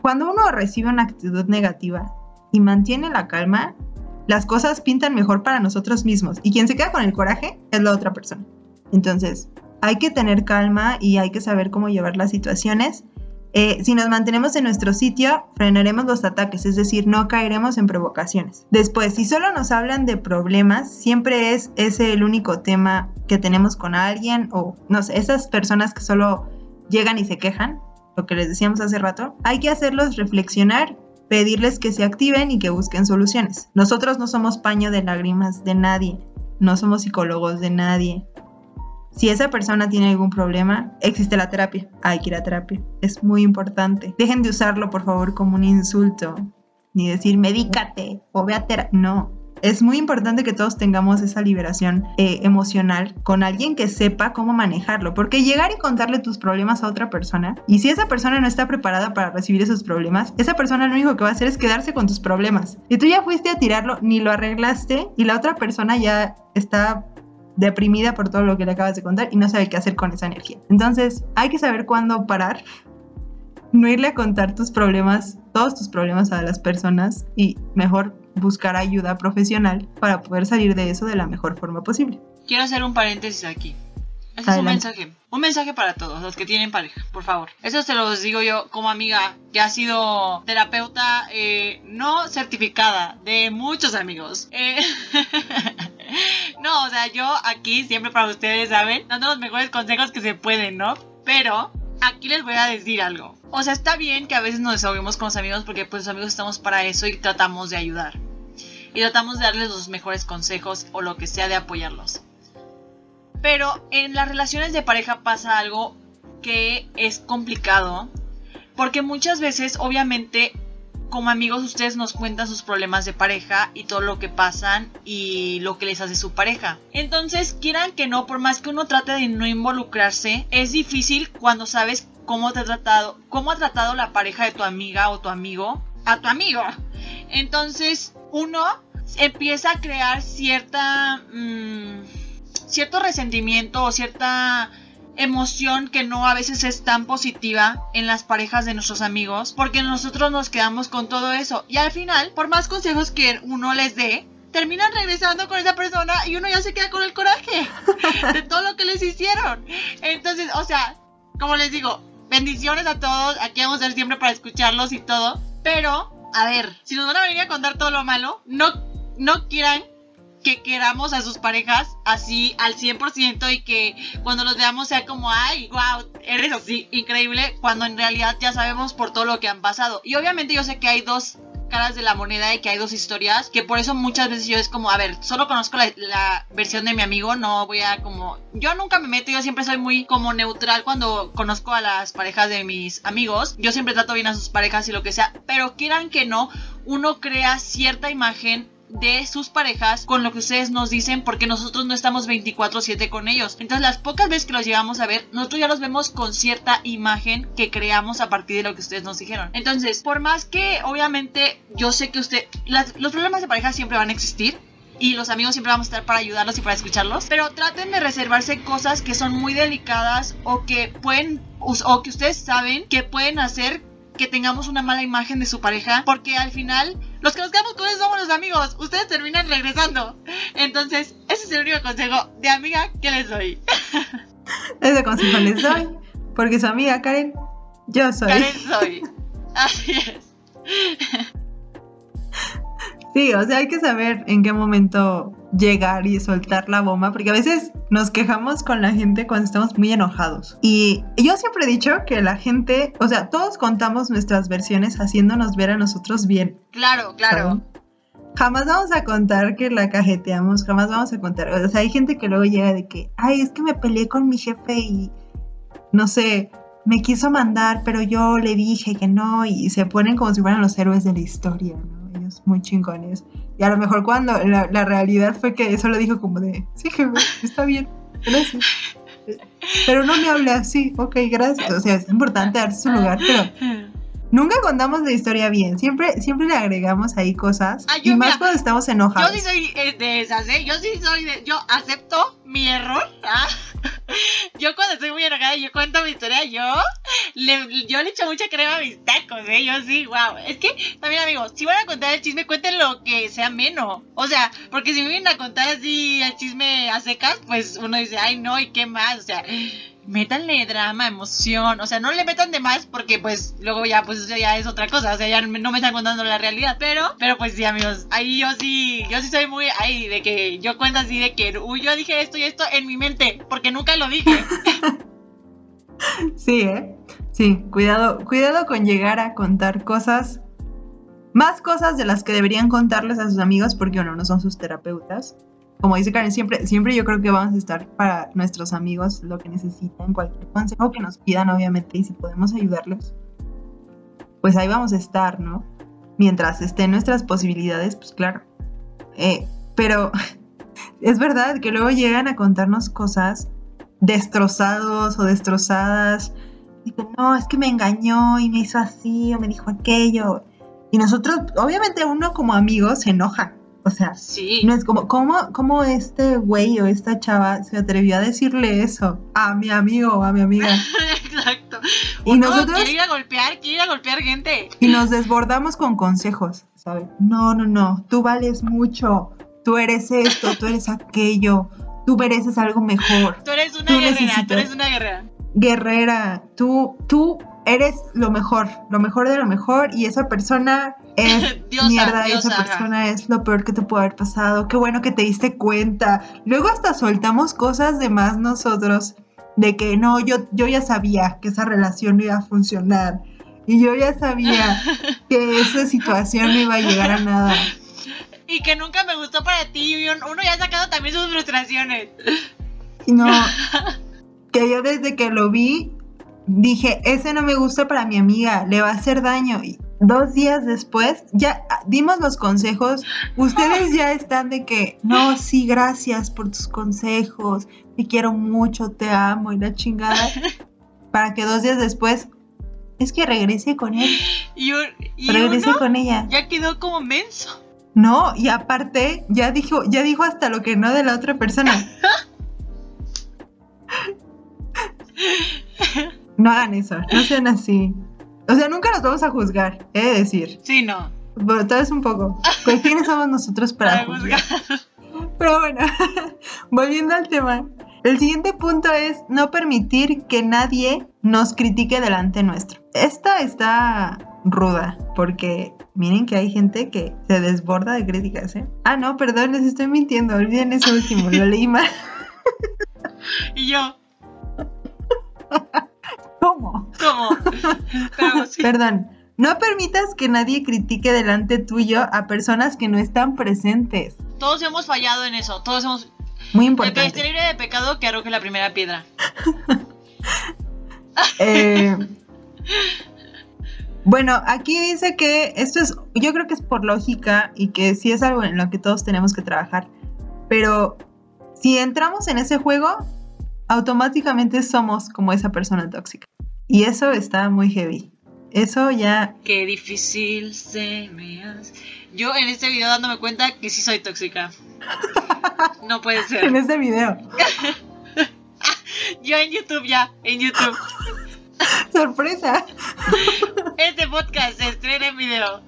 cuando uno recibe una actitud negativa y mantiene la calma, las cosas pintan mejor para nosotros mismos. Y quien se queda con el coraje es la otra persona. Entonces, hay que tener calma y hay que saber cómo llevar las situaciones Eh, si nos mantenemos en nuestro sitio, frenaremos los ataques, es decir, no caeremos en provocaciones. Después, si solo nos hablan de problemas, siempre es ese el único tema que tenemos con alguien o, no sé, esas personas que solo llegan y se quejan, lo que les decíamos hace rato, hay que hacerlos reflexionar, pedirles que se activen y que busquen soluciones. Nosotros no somos paño de lágrimas de nadie, no somos psicólogos de nadie, si esa persona tiene algún problema, existe la terapia. Hay que ir a terapia. Es muy importante. Dejen de usarlo, por favor, como un insulto. Ni decir, medícate o ve a terapia. No. Es muy importante que todos tengamos esa liberación eh, emocional con alguien que sepa cómo manejarlo. Porque llegar y contarle tus problemas a otra persona, y si esa persona no está preparada para recibir esos problemas, esa persona lo único que va a hacer es quedarse con tus problemas. Y tú ya fuiste a tirarlo, ni lo arreglaste, y la otra persona ya está deprimida por todo lo que le acabas de contar y no sabe qué hacer con esa energía. Entonces, hay que saber cuándo parar, no irle a contar tus problemas, todos tus problemas a las personas y mejor buscar ayuda profesional para poder salir de eso de la mejor forma posible. Quiero hacer un paréntesis aquí. Este es un mensaje, un mensaje para todos los que tienen pareja, por favor. Eso se los digo yo como amiga que ha sido terapeuta eh, no certificada de muchos amigos. Eh, no, o sea, yo aquí siempre para ustedes, ¿saben? Dando los mejores consejos que se pueden, ¿no? Pero aquí les voy a decir algo. O sea, está bien que a veces nos desahoguemos con los amigos porque pues los amigos estamos para eso y tratamos de ayudar. Y tratamos de darles los mejores consejos o lo que sea de apoyarlos. Pero en las relaciones de pareja pasa algo que es complicado. Porque muchas veces, obviamente, como amigos ustedes nos cuentan sus problemas de pareja y todo lo que pasan y lo que les hace su pareja. Entonces, quieran que no, por más que uno trate de no involucrarse, es difícil cuando sabes cómo te ha tratado, cómo ha tratado la pareja de tu amiga o tu amigo a tu amigo. Entonces, uno empieza a crear cierta... Mmm, cierto resentimiento o cierta emoción que no a veces es tan positiva en las parejas de nuestros amigos porque nosotros nos quedamos con todo eso. Y al final por más consejos que uno les dé terminan regresando con esa persona y uno ya se queda con el coraje de todo lo que les hicieron. Entonces o sea como les digo bendiciones a todos. Aquí vamos a estar siempre para escucharlos y todo. Pero a ver si nos van a venir a contar todo lo malo no no quieran que queramos a sus parejas así al 100% y que cuando los veamos sea como, ay, wow, eres así increíble, cuando en realidad ya sabemos por todo lo que han pasado. Y obviamente yo sé que hay dos caras de la moneda y que hay dos historias, que por eso muchas veces yo es como, a ver, solo conozco la, la, versión de mi amigo, no voy a como, yo nunca me meto, yo siempre soy muy como neutral cuando conozco a las parejas de mis amigos, yo siempre trato bien a sus parejas y lo que sea, pero quieran que no, uno crea cierta imagen de sus parejas con lo que ustedes nos dicen porque nosotros no estamos 24/7 con ellos. Entonces las pocas veces que los llegamos a ver, nosotros ya los vemos con cierta imagen que creamos a partir de lo que ustedes nos dijeron. Entonces, por más que obviamente yo sé que usted, los problemas de pareja siempre van a existir, y los amigos siempre vamos a estar para ayudarlos y para escucharlos. Pero traten de reservarse cosas que son muy delicadas o que pueden o que ustedes saben que pueden hacer que tengamos una mala imagen de su pareja, porque al final los que nos quedamos con eso somos los amigos, ustedes terminan regresando. Entonces, ese es el único consejo de amiga que les doy. Ese consejo les doy, porque su amiga Karen, yo soy. Karen soy. Así es. Sí, o sea, hay que saber en qué momento llegar y soltar la bomba, porque a veces nos quejamos con la gente cuando estamos muy enojados. Y yo siempre he dicho que la gente, o sea, todos contamos nuestras versiones haciéndonos ver a nosotros bien. Claro, claro. Jamás vamos a contar que la cajeteamos, jamás vamos a contar. O sea, hay gente que luego llega de que, ay, es que me peleé con mi jefe y no sé, me quiso mandar, pero yo le dije que no, y se ponen como si fueran los héroes de la historia, ¿no? muy chingones. Y a lo mejor cuando la, realidad fue que eso lo dijo como de, sí, jefe, está bien, gracias. Pero no me habla así, ok, gracias. O sea, es importante darse su lugar, pero nunca contamos la historia bien. Siempre, siempre le agregamos ahí cosas. Ah, y más cuando estamos enojados. Yo sí soy eh, de esas, ¿eh? Yo sí soy de. Yo acepto mi error. ¿ah? yo cuando estoy muy enojada y yo cuento mi historia, yo le, yo le echo mucha crema a mis tacos, ¿eh? Yo sí, wow. Es que, también amigos, si van a contar el chisme, cuenten lo que sea menos. O sea, porque si me vienen a contar así el chisme a secas, pues uno dice, ay, no, ¿y qué más? O sea, métanle drama, emoción, o sea, no le metan de más porque pues luego ya pues eso ya es otra cosa, o sea, ya no me están contando la realidad, pero pero pues sí, amigos, ahí yo sí yo sí soy muy ahí de que yo cuento así de que uy, yo dije esto y esto en mi mente porque nunca lo dije. sí, ¿eh? Sí, cuidado, cuidado con llegar a contar cosas más cosas de las que deberían contarles a sus amigos porque bueno, no son sus terapeutas como dice Karen, siempre, siempre yo creo que vamos a estar para nuestros amigos lo que necesiten, cualquier consejo que nos pidan, obviamente, y si podemos ayudarlos, pues ahí vamos a estar, ¿no? Mientras estén nuestras posibilidades, pues claro. Eh, pero es verdad que luego llegan a contarnos cosas destrozados o destrozadas. Dicen, no, es que me engañó y me hizo así o me dijo aquello. Y nosotros, obviamente uno como amigo se enoja, o sea, no es como, ¿cómo, cómo este güey o esta chava se atrevió a decirle eso a mi amigo o a mi amiga? Exacto. Y nosotros. Quiere ir a golpear, quiere ir a golpear gente. Y nos desbordamos con consejos, ¿sabes? No, no, no, tú vales mucho, tú eres esto, tú eres aquello, tú mereces algo mejor. Tú eres una guerrera, tú eres una guerrera. Guerrera, tú, tú eres lo mejor, lo mejor de lo mejor y esa persona es mierda y esa persona es lo peor que te puede haber pasado. Qué bueno que te diste cuenta. Luego hasta soltamos cosas de más nosotros de que no, yo, yo ya sabía que esa relación no iba a funcionar y yo ya sabía que esa situación no iba a llegar a nada. Y que nunca me gustó para ti. Uno ya ha sacado también sus frustraciones. No, que yo desde que lo vi dije, ese no me gusta para mi amiga, le va a hacer daño. Y dos días después, ya dimos los consejos, ustedes ya están de que, no, sí, gracias por tus consejos, te quiero mucho, te amo y la chingada. Para que dos días después, es que regrese con él. Y, regrese con ella. Ya quedó como menso. No, y aparte, ya dijo, ya dijo hasta lo que no de la otra persona. No hagan eso, no sean así. O sea, nunca nos vamos a juzgar, he de decir. Sí, no. Pero tal vez un poco. Pues, ¿quiénes somos nosotros para, juzgar? Pero bueno, volviendo al tema. El siguiente punto es no permitir que nadie nos critique delante nuestro. Esta está ruda, porque miren que hay gente que se desborda de críticas, ¿eh? Ah, no, perdón, les estoy mintiendo, olviden eso último, lo leí mal. y yo. ¿Cómo? ¿Cómo? Perdón. No permitas que nadie critique delante tuyo a personas que no están presentes. Todos hemos fallado en eso. Todos hemos. Muy importante. El que esté libre de pecado que arroje la primera piedra. Eh, bueno, aquí dice que esto es. Yo creo que es por lógica y que sí es algo en lo que todos tenemos que trabajar. Pero si entramos en ese juego, automáticamente somos como esa persona tóxica. Y eso está muy heavy. Eso ya... Qué difícil se me hace. Yo en este video dándome cuenta que sí soy tóxica. No puede ser. en este video. Yo en YouTube ya, en YouTube. Sorpresa. Este podcast se estrena en video.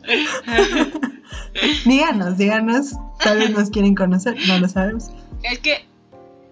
díganos, díganos. Tal vez nos quieren conocer, no lo sabemos. Es que,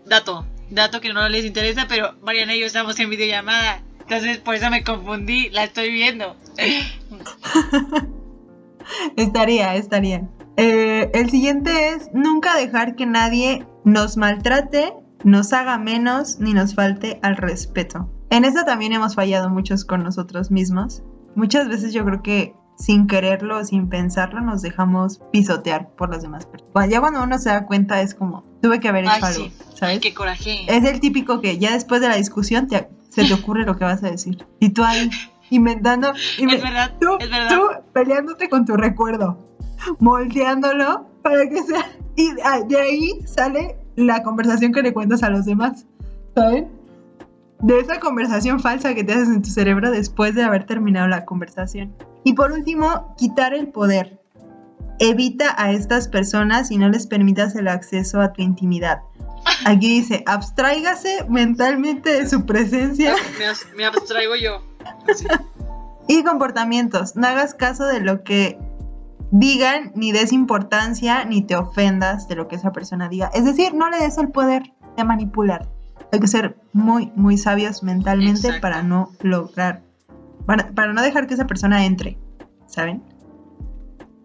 dato, dato que no les interesa, pero Mariana y yo estamos en videollamada. Entonces por eso me confundí, la estoy viendo. estaría, estaría. Eh, el siguiente es nunca dejar que nadie nos maltrate, nos haga menos ni nos falte al respeto. En eso también hemos fallado muchos con nosotros mismos. Muchas veces yo creo que sin quererlo, sin pensarlo, nos dejamos pisotear por las demás personas. Ya cuando uno se da cuenta es como, tuve que haber hecho algo, ¿sabes? qué coraje. Es el típico que ya después de la discusión se te ocurre lo que vas a decir. Y tú ahí inventando, es verdad, tú, es verdad. tú peleándote con tu recuerdo, moldeándolo para que sea... Y de ahí sale la conversación que le cuentas a los demás, ¿saben? de esa conversación falsa que te haces en tu cerebro después de haber terminado la conversación. Y por último, quitar el poder. Evita a estas personas y no les permitas el acceso a tu intimidad. Aquí dice, abstráigase mentalmente de su presencia. Me, abstraigo yo. Y comportamientos. No hagas caso de lo que digan, ni des importancia, ni te ofendas de lo que esa persona diga. Es decir, no le des el poder de manipular. Hay que ser muy, muy sabios mentalmente Exacto. para no lograr, para, para no dejar que esa persona entre, ¿saben?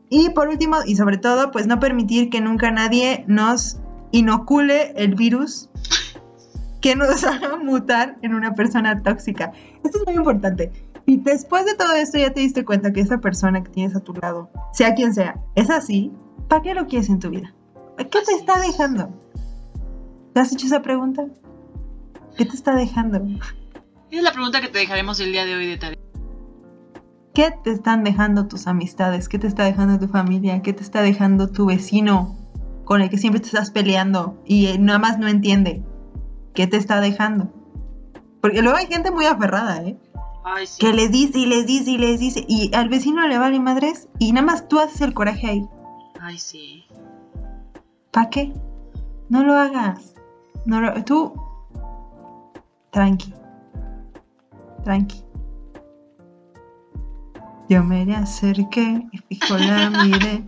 Y por último, y sobre todo, pues no permitir que nunca nadie nos inocule el virus que nos haga mutar en una persona tóxica. Esto es muy importante. Y después de todo esto ya te diste cuenta que esa persona que tienes a tu lado, sea quien sea, es así, ¿para qué lo quieres en tu vida? ¿Qué te está es. dejando? ¿Te has hecho esa pregunta? ¿Qué te está dejando? Es la pregunta que te dejaremos el día de hoy de tarea. ¿Qué te están dejando tus amistades? ¿Qué te está dejando tu familia? ¿Qué te está dejando tu vecino con el que siempre te estás peleando y eh, nada más no entiende? ¿Qué te está dejando? Porque luego hay gente muy aferrada, ¿eh? Ay, sí. Que les dice y les dice y les dice y al vecino le vale madres y nada más tú haces el coraje ahí. Ay, sí. ¿Para qué? No lo hagas. No lo- tú tranqui. Tranqui. Yo me le acerqué y fijo la miré.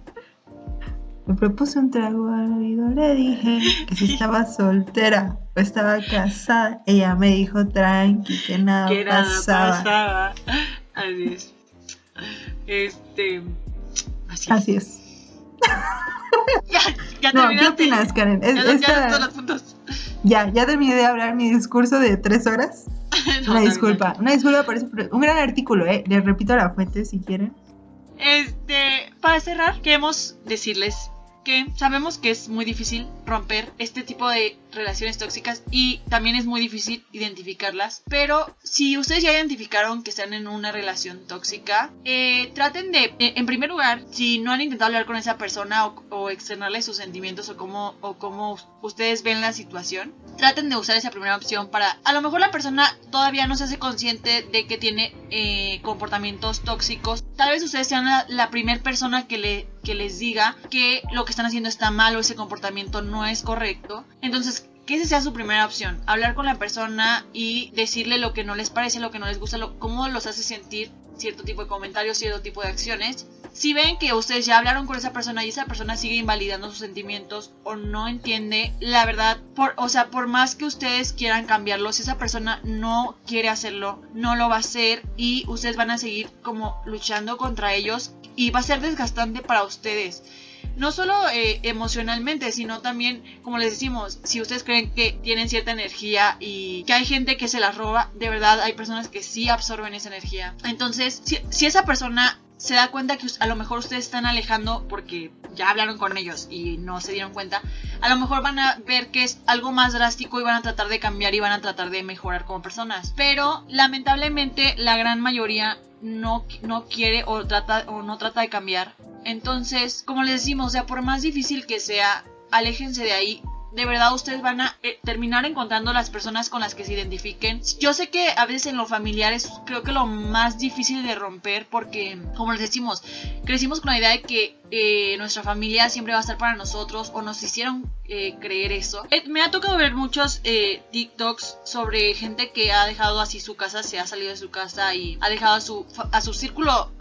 Me propuse un trago al oído, le dije que si estaba soltera o estaba casada. Ella me dijo tranqui, que nada que nada pasaba. pasaba. Así es. Este. Así, Así es. Ya, ya No, ¿qué opinas, Karen? Es- Ya, ya esta- todos los puntos. ya, ya terminé de hablar mi discurso de tres horas. No, Una disculpa, una disculpa por eso. Un gran artículo, ¿eh? Les repito la fuente si quieren. Este, para cerrar, queremos decirles sabemos que es muy difícil romper este tipo de relaciones tóxicas y también es muy difícil identificarlas. Pero si ustedes ya identificaron que están en una relación tóxica, eh, traten de, eh, en primer lugar, si no han intentado hablar con esa persona o, o externarle sus sentimientos o cómo, o cómo ustedes ven la situación, traten de usar esa primera opción para, a lo mejor la persona todavía no se hace consciente de que tiene eh, comportamientos tóxicos. Tal vez ustedes sean la, la primera persona que, le, que les diga que lo que están haciendo está mal o ese comportamiento no es correcto. Entonces, que esa sea su primera opción. Hablar con la persona y decirle lo que no les parece, lo que no les gusta, lo, cómo los hace sentir cierto tipo de comentarios, cierto tipo de acciones. Si ven que ustedes ya hablaron con esa persona y esa persona sigue invalidando sus sentimientos o no entiende la verdad, o sea, por más que ustedes quieran cambiarlo, si esa persona no quiere hacerlo, no lo va a hacer y ustedes van a seguir como luchando contra ellos y va a ser desgastante para ustedes no solo eh, emocionalmente, sino también, como les decimos, si ustedes creen que tienen cierta energía y que hay gente que se la roba, de verdad hay personas que sí absorben esa energía. Entonces, si, si esa persona se da cuenta que a lo mejor ustedes están alejando porque ya hablaron con ellos y no se dieron cuenta, a lo mejor van a ver que es algo más drástico y van a tratar de cambiar y van a tratar de mejorar como personas. Pero lamentablemente la gran mayoría no, no quiere o, trata, o no trata de cambiar. Entonces, como les decimos, o sea, por más difícil que sea, aléjense de ahí. De verdad ustedes van a eh, terminar encontrando las personas con las que se identifiquen. Yo sé que a veces en lo familiar es creo que lo más difícil de romper porque, como les decimos, crecimos con la idea de que eh, nuestra familia siempre va a estar para nosotros o nos hicieron eh, creer eso. Eh, me ha tocado ver muchos TikToks sobre gente que ha dejado así su casa, se ha salido de su casa y ha dejado a su, a su círculo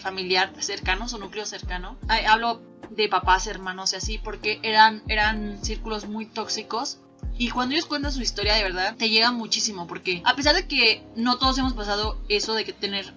familiar cercano, su núcleo cercano. Hablo de papás, hermanos y así, porque eran, eran círculos muy tóxicos. Y cuando ellos cuentan su historia de verdad, te llega muchísimo, porque a pesar de que no todos hemos pasado eso de que tener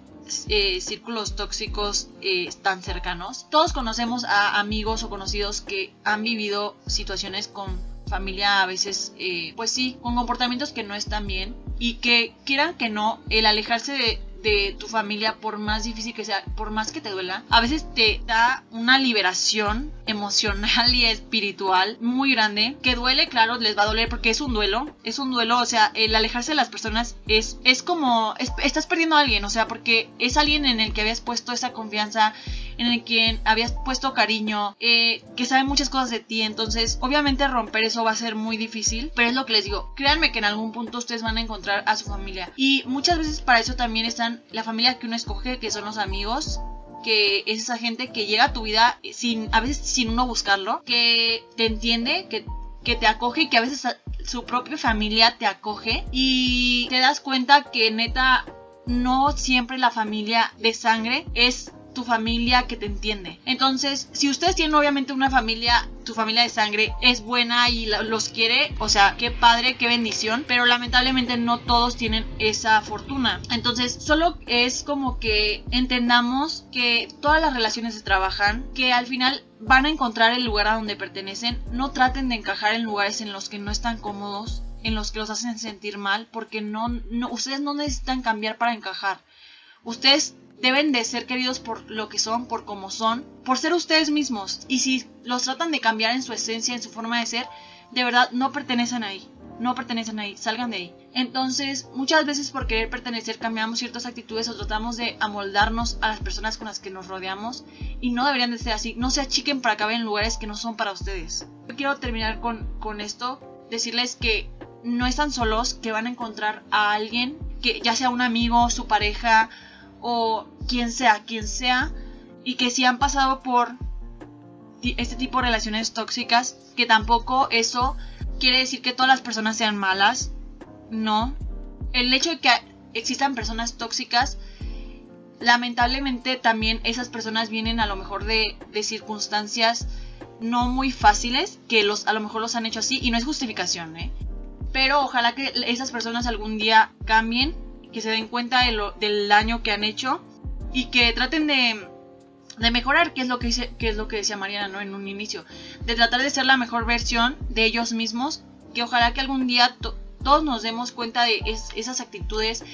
eh, círculos tóxicos eh, tan cercanos, todos conocemos a amigos o conocidos que han vivido situaciones con familia a veces, eh, pues sí, con comportamientos que no están bien y que quieran que no, el alejarse de, de tu familia, por más difícil que sea, por más que te duela, a veces te da una liberación emocional y espiritual muy grande, que duele, claro, les va a doler porque es un duelo, es un duelo, o sea, el alejarse de las personas es, es como, es- estás perdiendo a alguien, o sea, porque es alguien en el que habías puesto esa confianza, en el que habías puesto cariño, eh, que sabe muchas cosas de ti, entonces obviamente romper eso va a ser muy difícil, pero es lo que les digo, créanme que en algún punto ustedes van a encontrar a su familia y muchas veces para eso también están la familia que uno escoge, que son los amigos, que es esa gente que llega a tu vida sin a veces sin uno buscarlo, que te entiende, que que te acoge y que a veces su propia familia te acoge y te das cuenta que neta no siempre la familia de sangre es tu familia que te entiende. Entonces, si ustedes tienen obviamente una familia, tu familia de sangre es buena y los quiere, o sea, qué padre, qué bendición, pero lamentablemente no todos tienen esa fortuna. Entonces, solo es como que entendamos que todas las relaciones se trabajan, que al final van a encontrar el lugar a donde pertenecen, no traten de encajar en lugares en los que no están cómodos, en los que los hacen sentir mal, porque no, no ustedes no necesitan cambiar para encajar. Ustedes deben de ser queridos por lo que son, por cómo son, por ser ustedes mismos. Y si los tratan de cambiar en su esencia, en su forma de ser, de verdad no pertenecen ahí. No pertenecen ahí, salgan de ahí. Entonces, muchas veces por querer pertenecer cambiamos ciertas actitudes o tratamos de amoldarnos a las personas con las que nos rodeamos y no deberían de ser así. No se achiquen para caber en lugares que no son para ustedes. Yo quiero terminar con, con esto, decirles que no están solos, que van a encontrar a alguien, que ya sea un amigo, su pareja, o quien sea, quien sea, y que si han pasado por este tipo de relaciones tóxicas, que tampoco eso quiere decir que todas las personas sean malas, no. El hecho de que existan personas tóxicas, lamentablemente también esas personas vienen a lo mejor de, de circunstancias no muy fáciles, que los, a lo mejor los han hecho así, y no es justificación, ¿eh? Pero ojalá que esas personas algún día cambien que se den cuenta del daño que han hecho y que traten de, de mejorar, que es lo que dice, es lo que decía Mariana, ¿no? En un inicio, de tratar de ser la mejor versión de ellos mismos, que ojalá que algún día todos nos demos cuenta de esas actitudes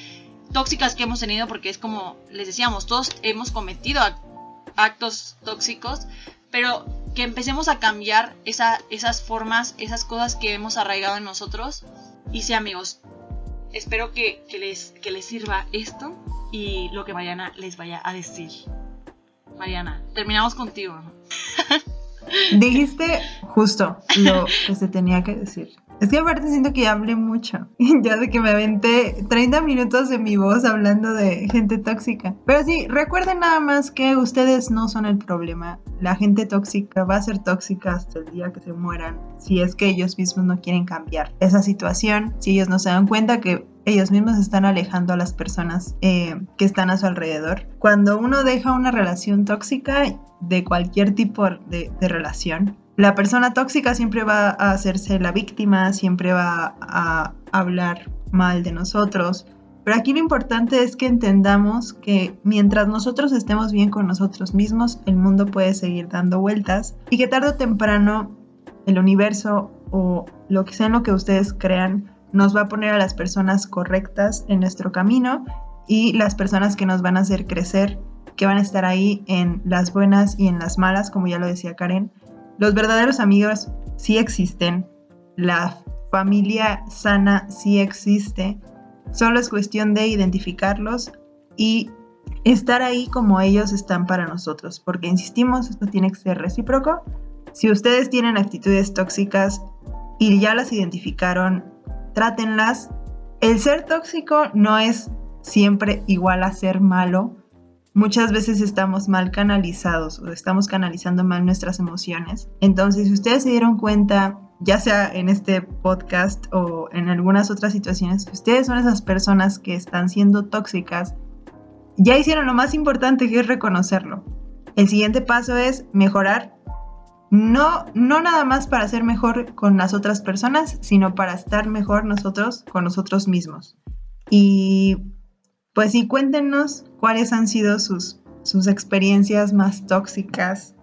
tóxicas que hemos tenido, porque es como les decíamos, todos hemos cometido actos tóxicos, pero que empecemos a cambiar esa, esas formas, esas cosas que hemos arraigado en nosotros. Y sí, amigos, espero que, les, que les sirva esto y lo que Mariana les vaya a decir. Mariana, terminamos contigo. Dijiste justo lo que se tenía que decir. Es que aparte siento que hablé mucho. ya de que me aventé 30 minutos de mi voz hablando de gente tóxica. Pero sí, recuerden nada más que ustedes no son el problema. La gente tóxica va a ser tóxica hasta el día que se mueran. Si es que ellos mismos no quieren cambiar esa situación. Si ellos no se dan cuenta que ellos mismos están alejando a las personas eh, que están a su alrededor. Cuando uno deja una relación tóxica, de cualquier tipo de relación, la persona tóxica siempre va a hacerse la víctima, siempre va a hablar mal de nosotros. Pero aquí lo importante es que entendamos que mientras nosotros estemos bien con nosotros mismos, el mundo puede seguir dando vueltas y que tarde o temprano el universo o lo que sea lo que ustedes crean nos va a poner a las personas correctas en nuestro camino y las personas que nos van a hacer crecer, que van a estar ahí en las buenas y en las malas, como ya lo decía Karen, los verdaderos amigos sí existen, la familia sana sí existe, solo es cuestión de identificarlos y estar ahí como ellos están para nosotros, porque insistimos, esto tiene que ser recíproco. Si ustedes tienen actitudes tóxicas y ya las identificaron, trátenlas. El ser tóxico no es siempre igual a ser malo muchas veces estamos mal canalizados o estamos canalizando mal nuestras emociones. Entonces, si ustedes se dieron cuenta, ya sea en este podcast o en algunas otras situaciones, ustedes son esas personas que están siendo tóxicas, ya hicieron lo más importante que es reconocerlo. El siguiente paso es mejorar, no, no nada más para ser mejor con las otras personas, sino para estar mejor nosotros con nosotros mismos. Y pues sí, cuéntenos cuáles han sido sus, sus experiencias más tóxicas,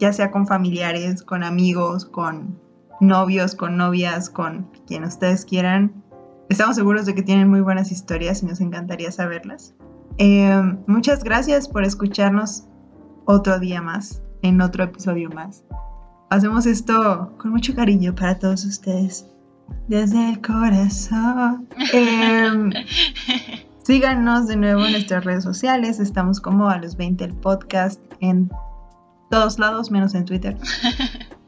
ya sea con familiares, con amigos, con novios, con novias, con quien ustedes quieran. Estamos seguros de que tienen muy buenas historias y nos encantaría saberlas. Em, muchas gracias por escucharnos otro día más, en otro episodio más. Hacemos esto con mucho cariño para todos ustedes. Desde el corazón. Em, Síganos de nuevo en nuestras redes sociales. Estamos como a los 20 el podcast en todos lados, menos en Twitter.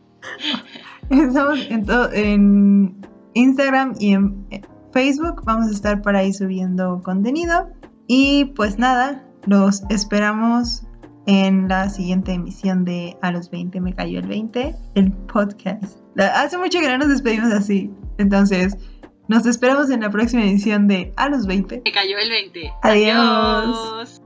Estamos en, en Instagram y en Facebook. Vamos a estar por ahí subiendo contenido. Y pues nada, los esperamos en la siguiente emisión de A los 20 me cayó el 20, el podcast. Hace mucho que no nos despedimos así. Entonces, nos esperamos en la próxima edición de A los 20. Me cayó el 20. Adiós.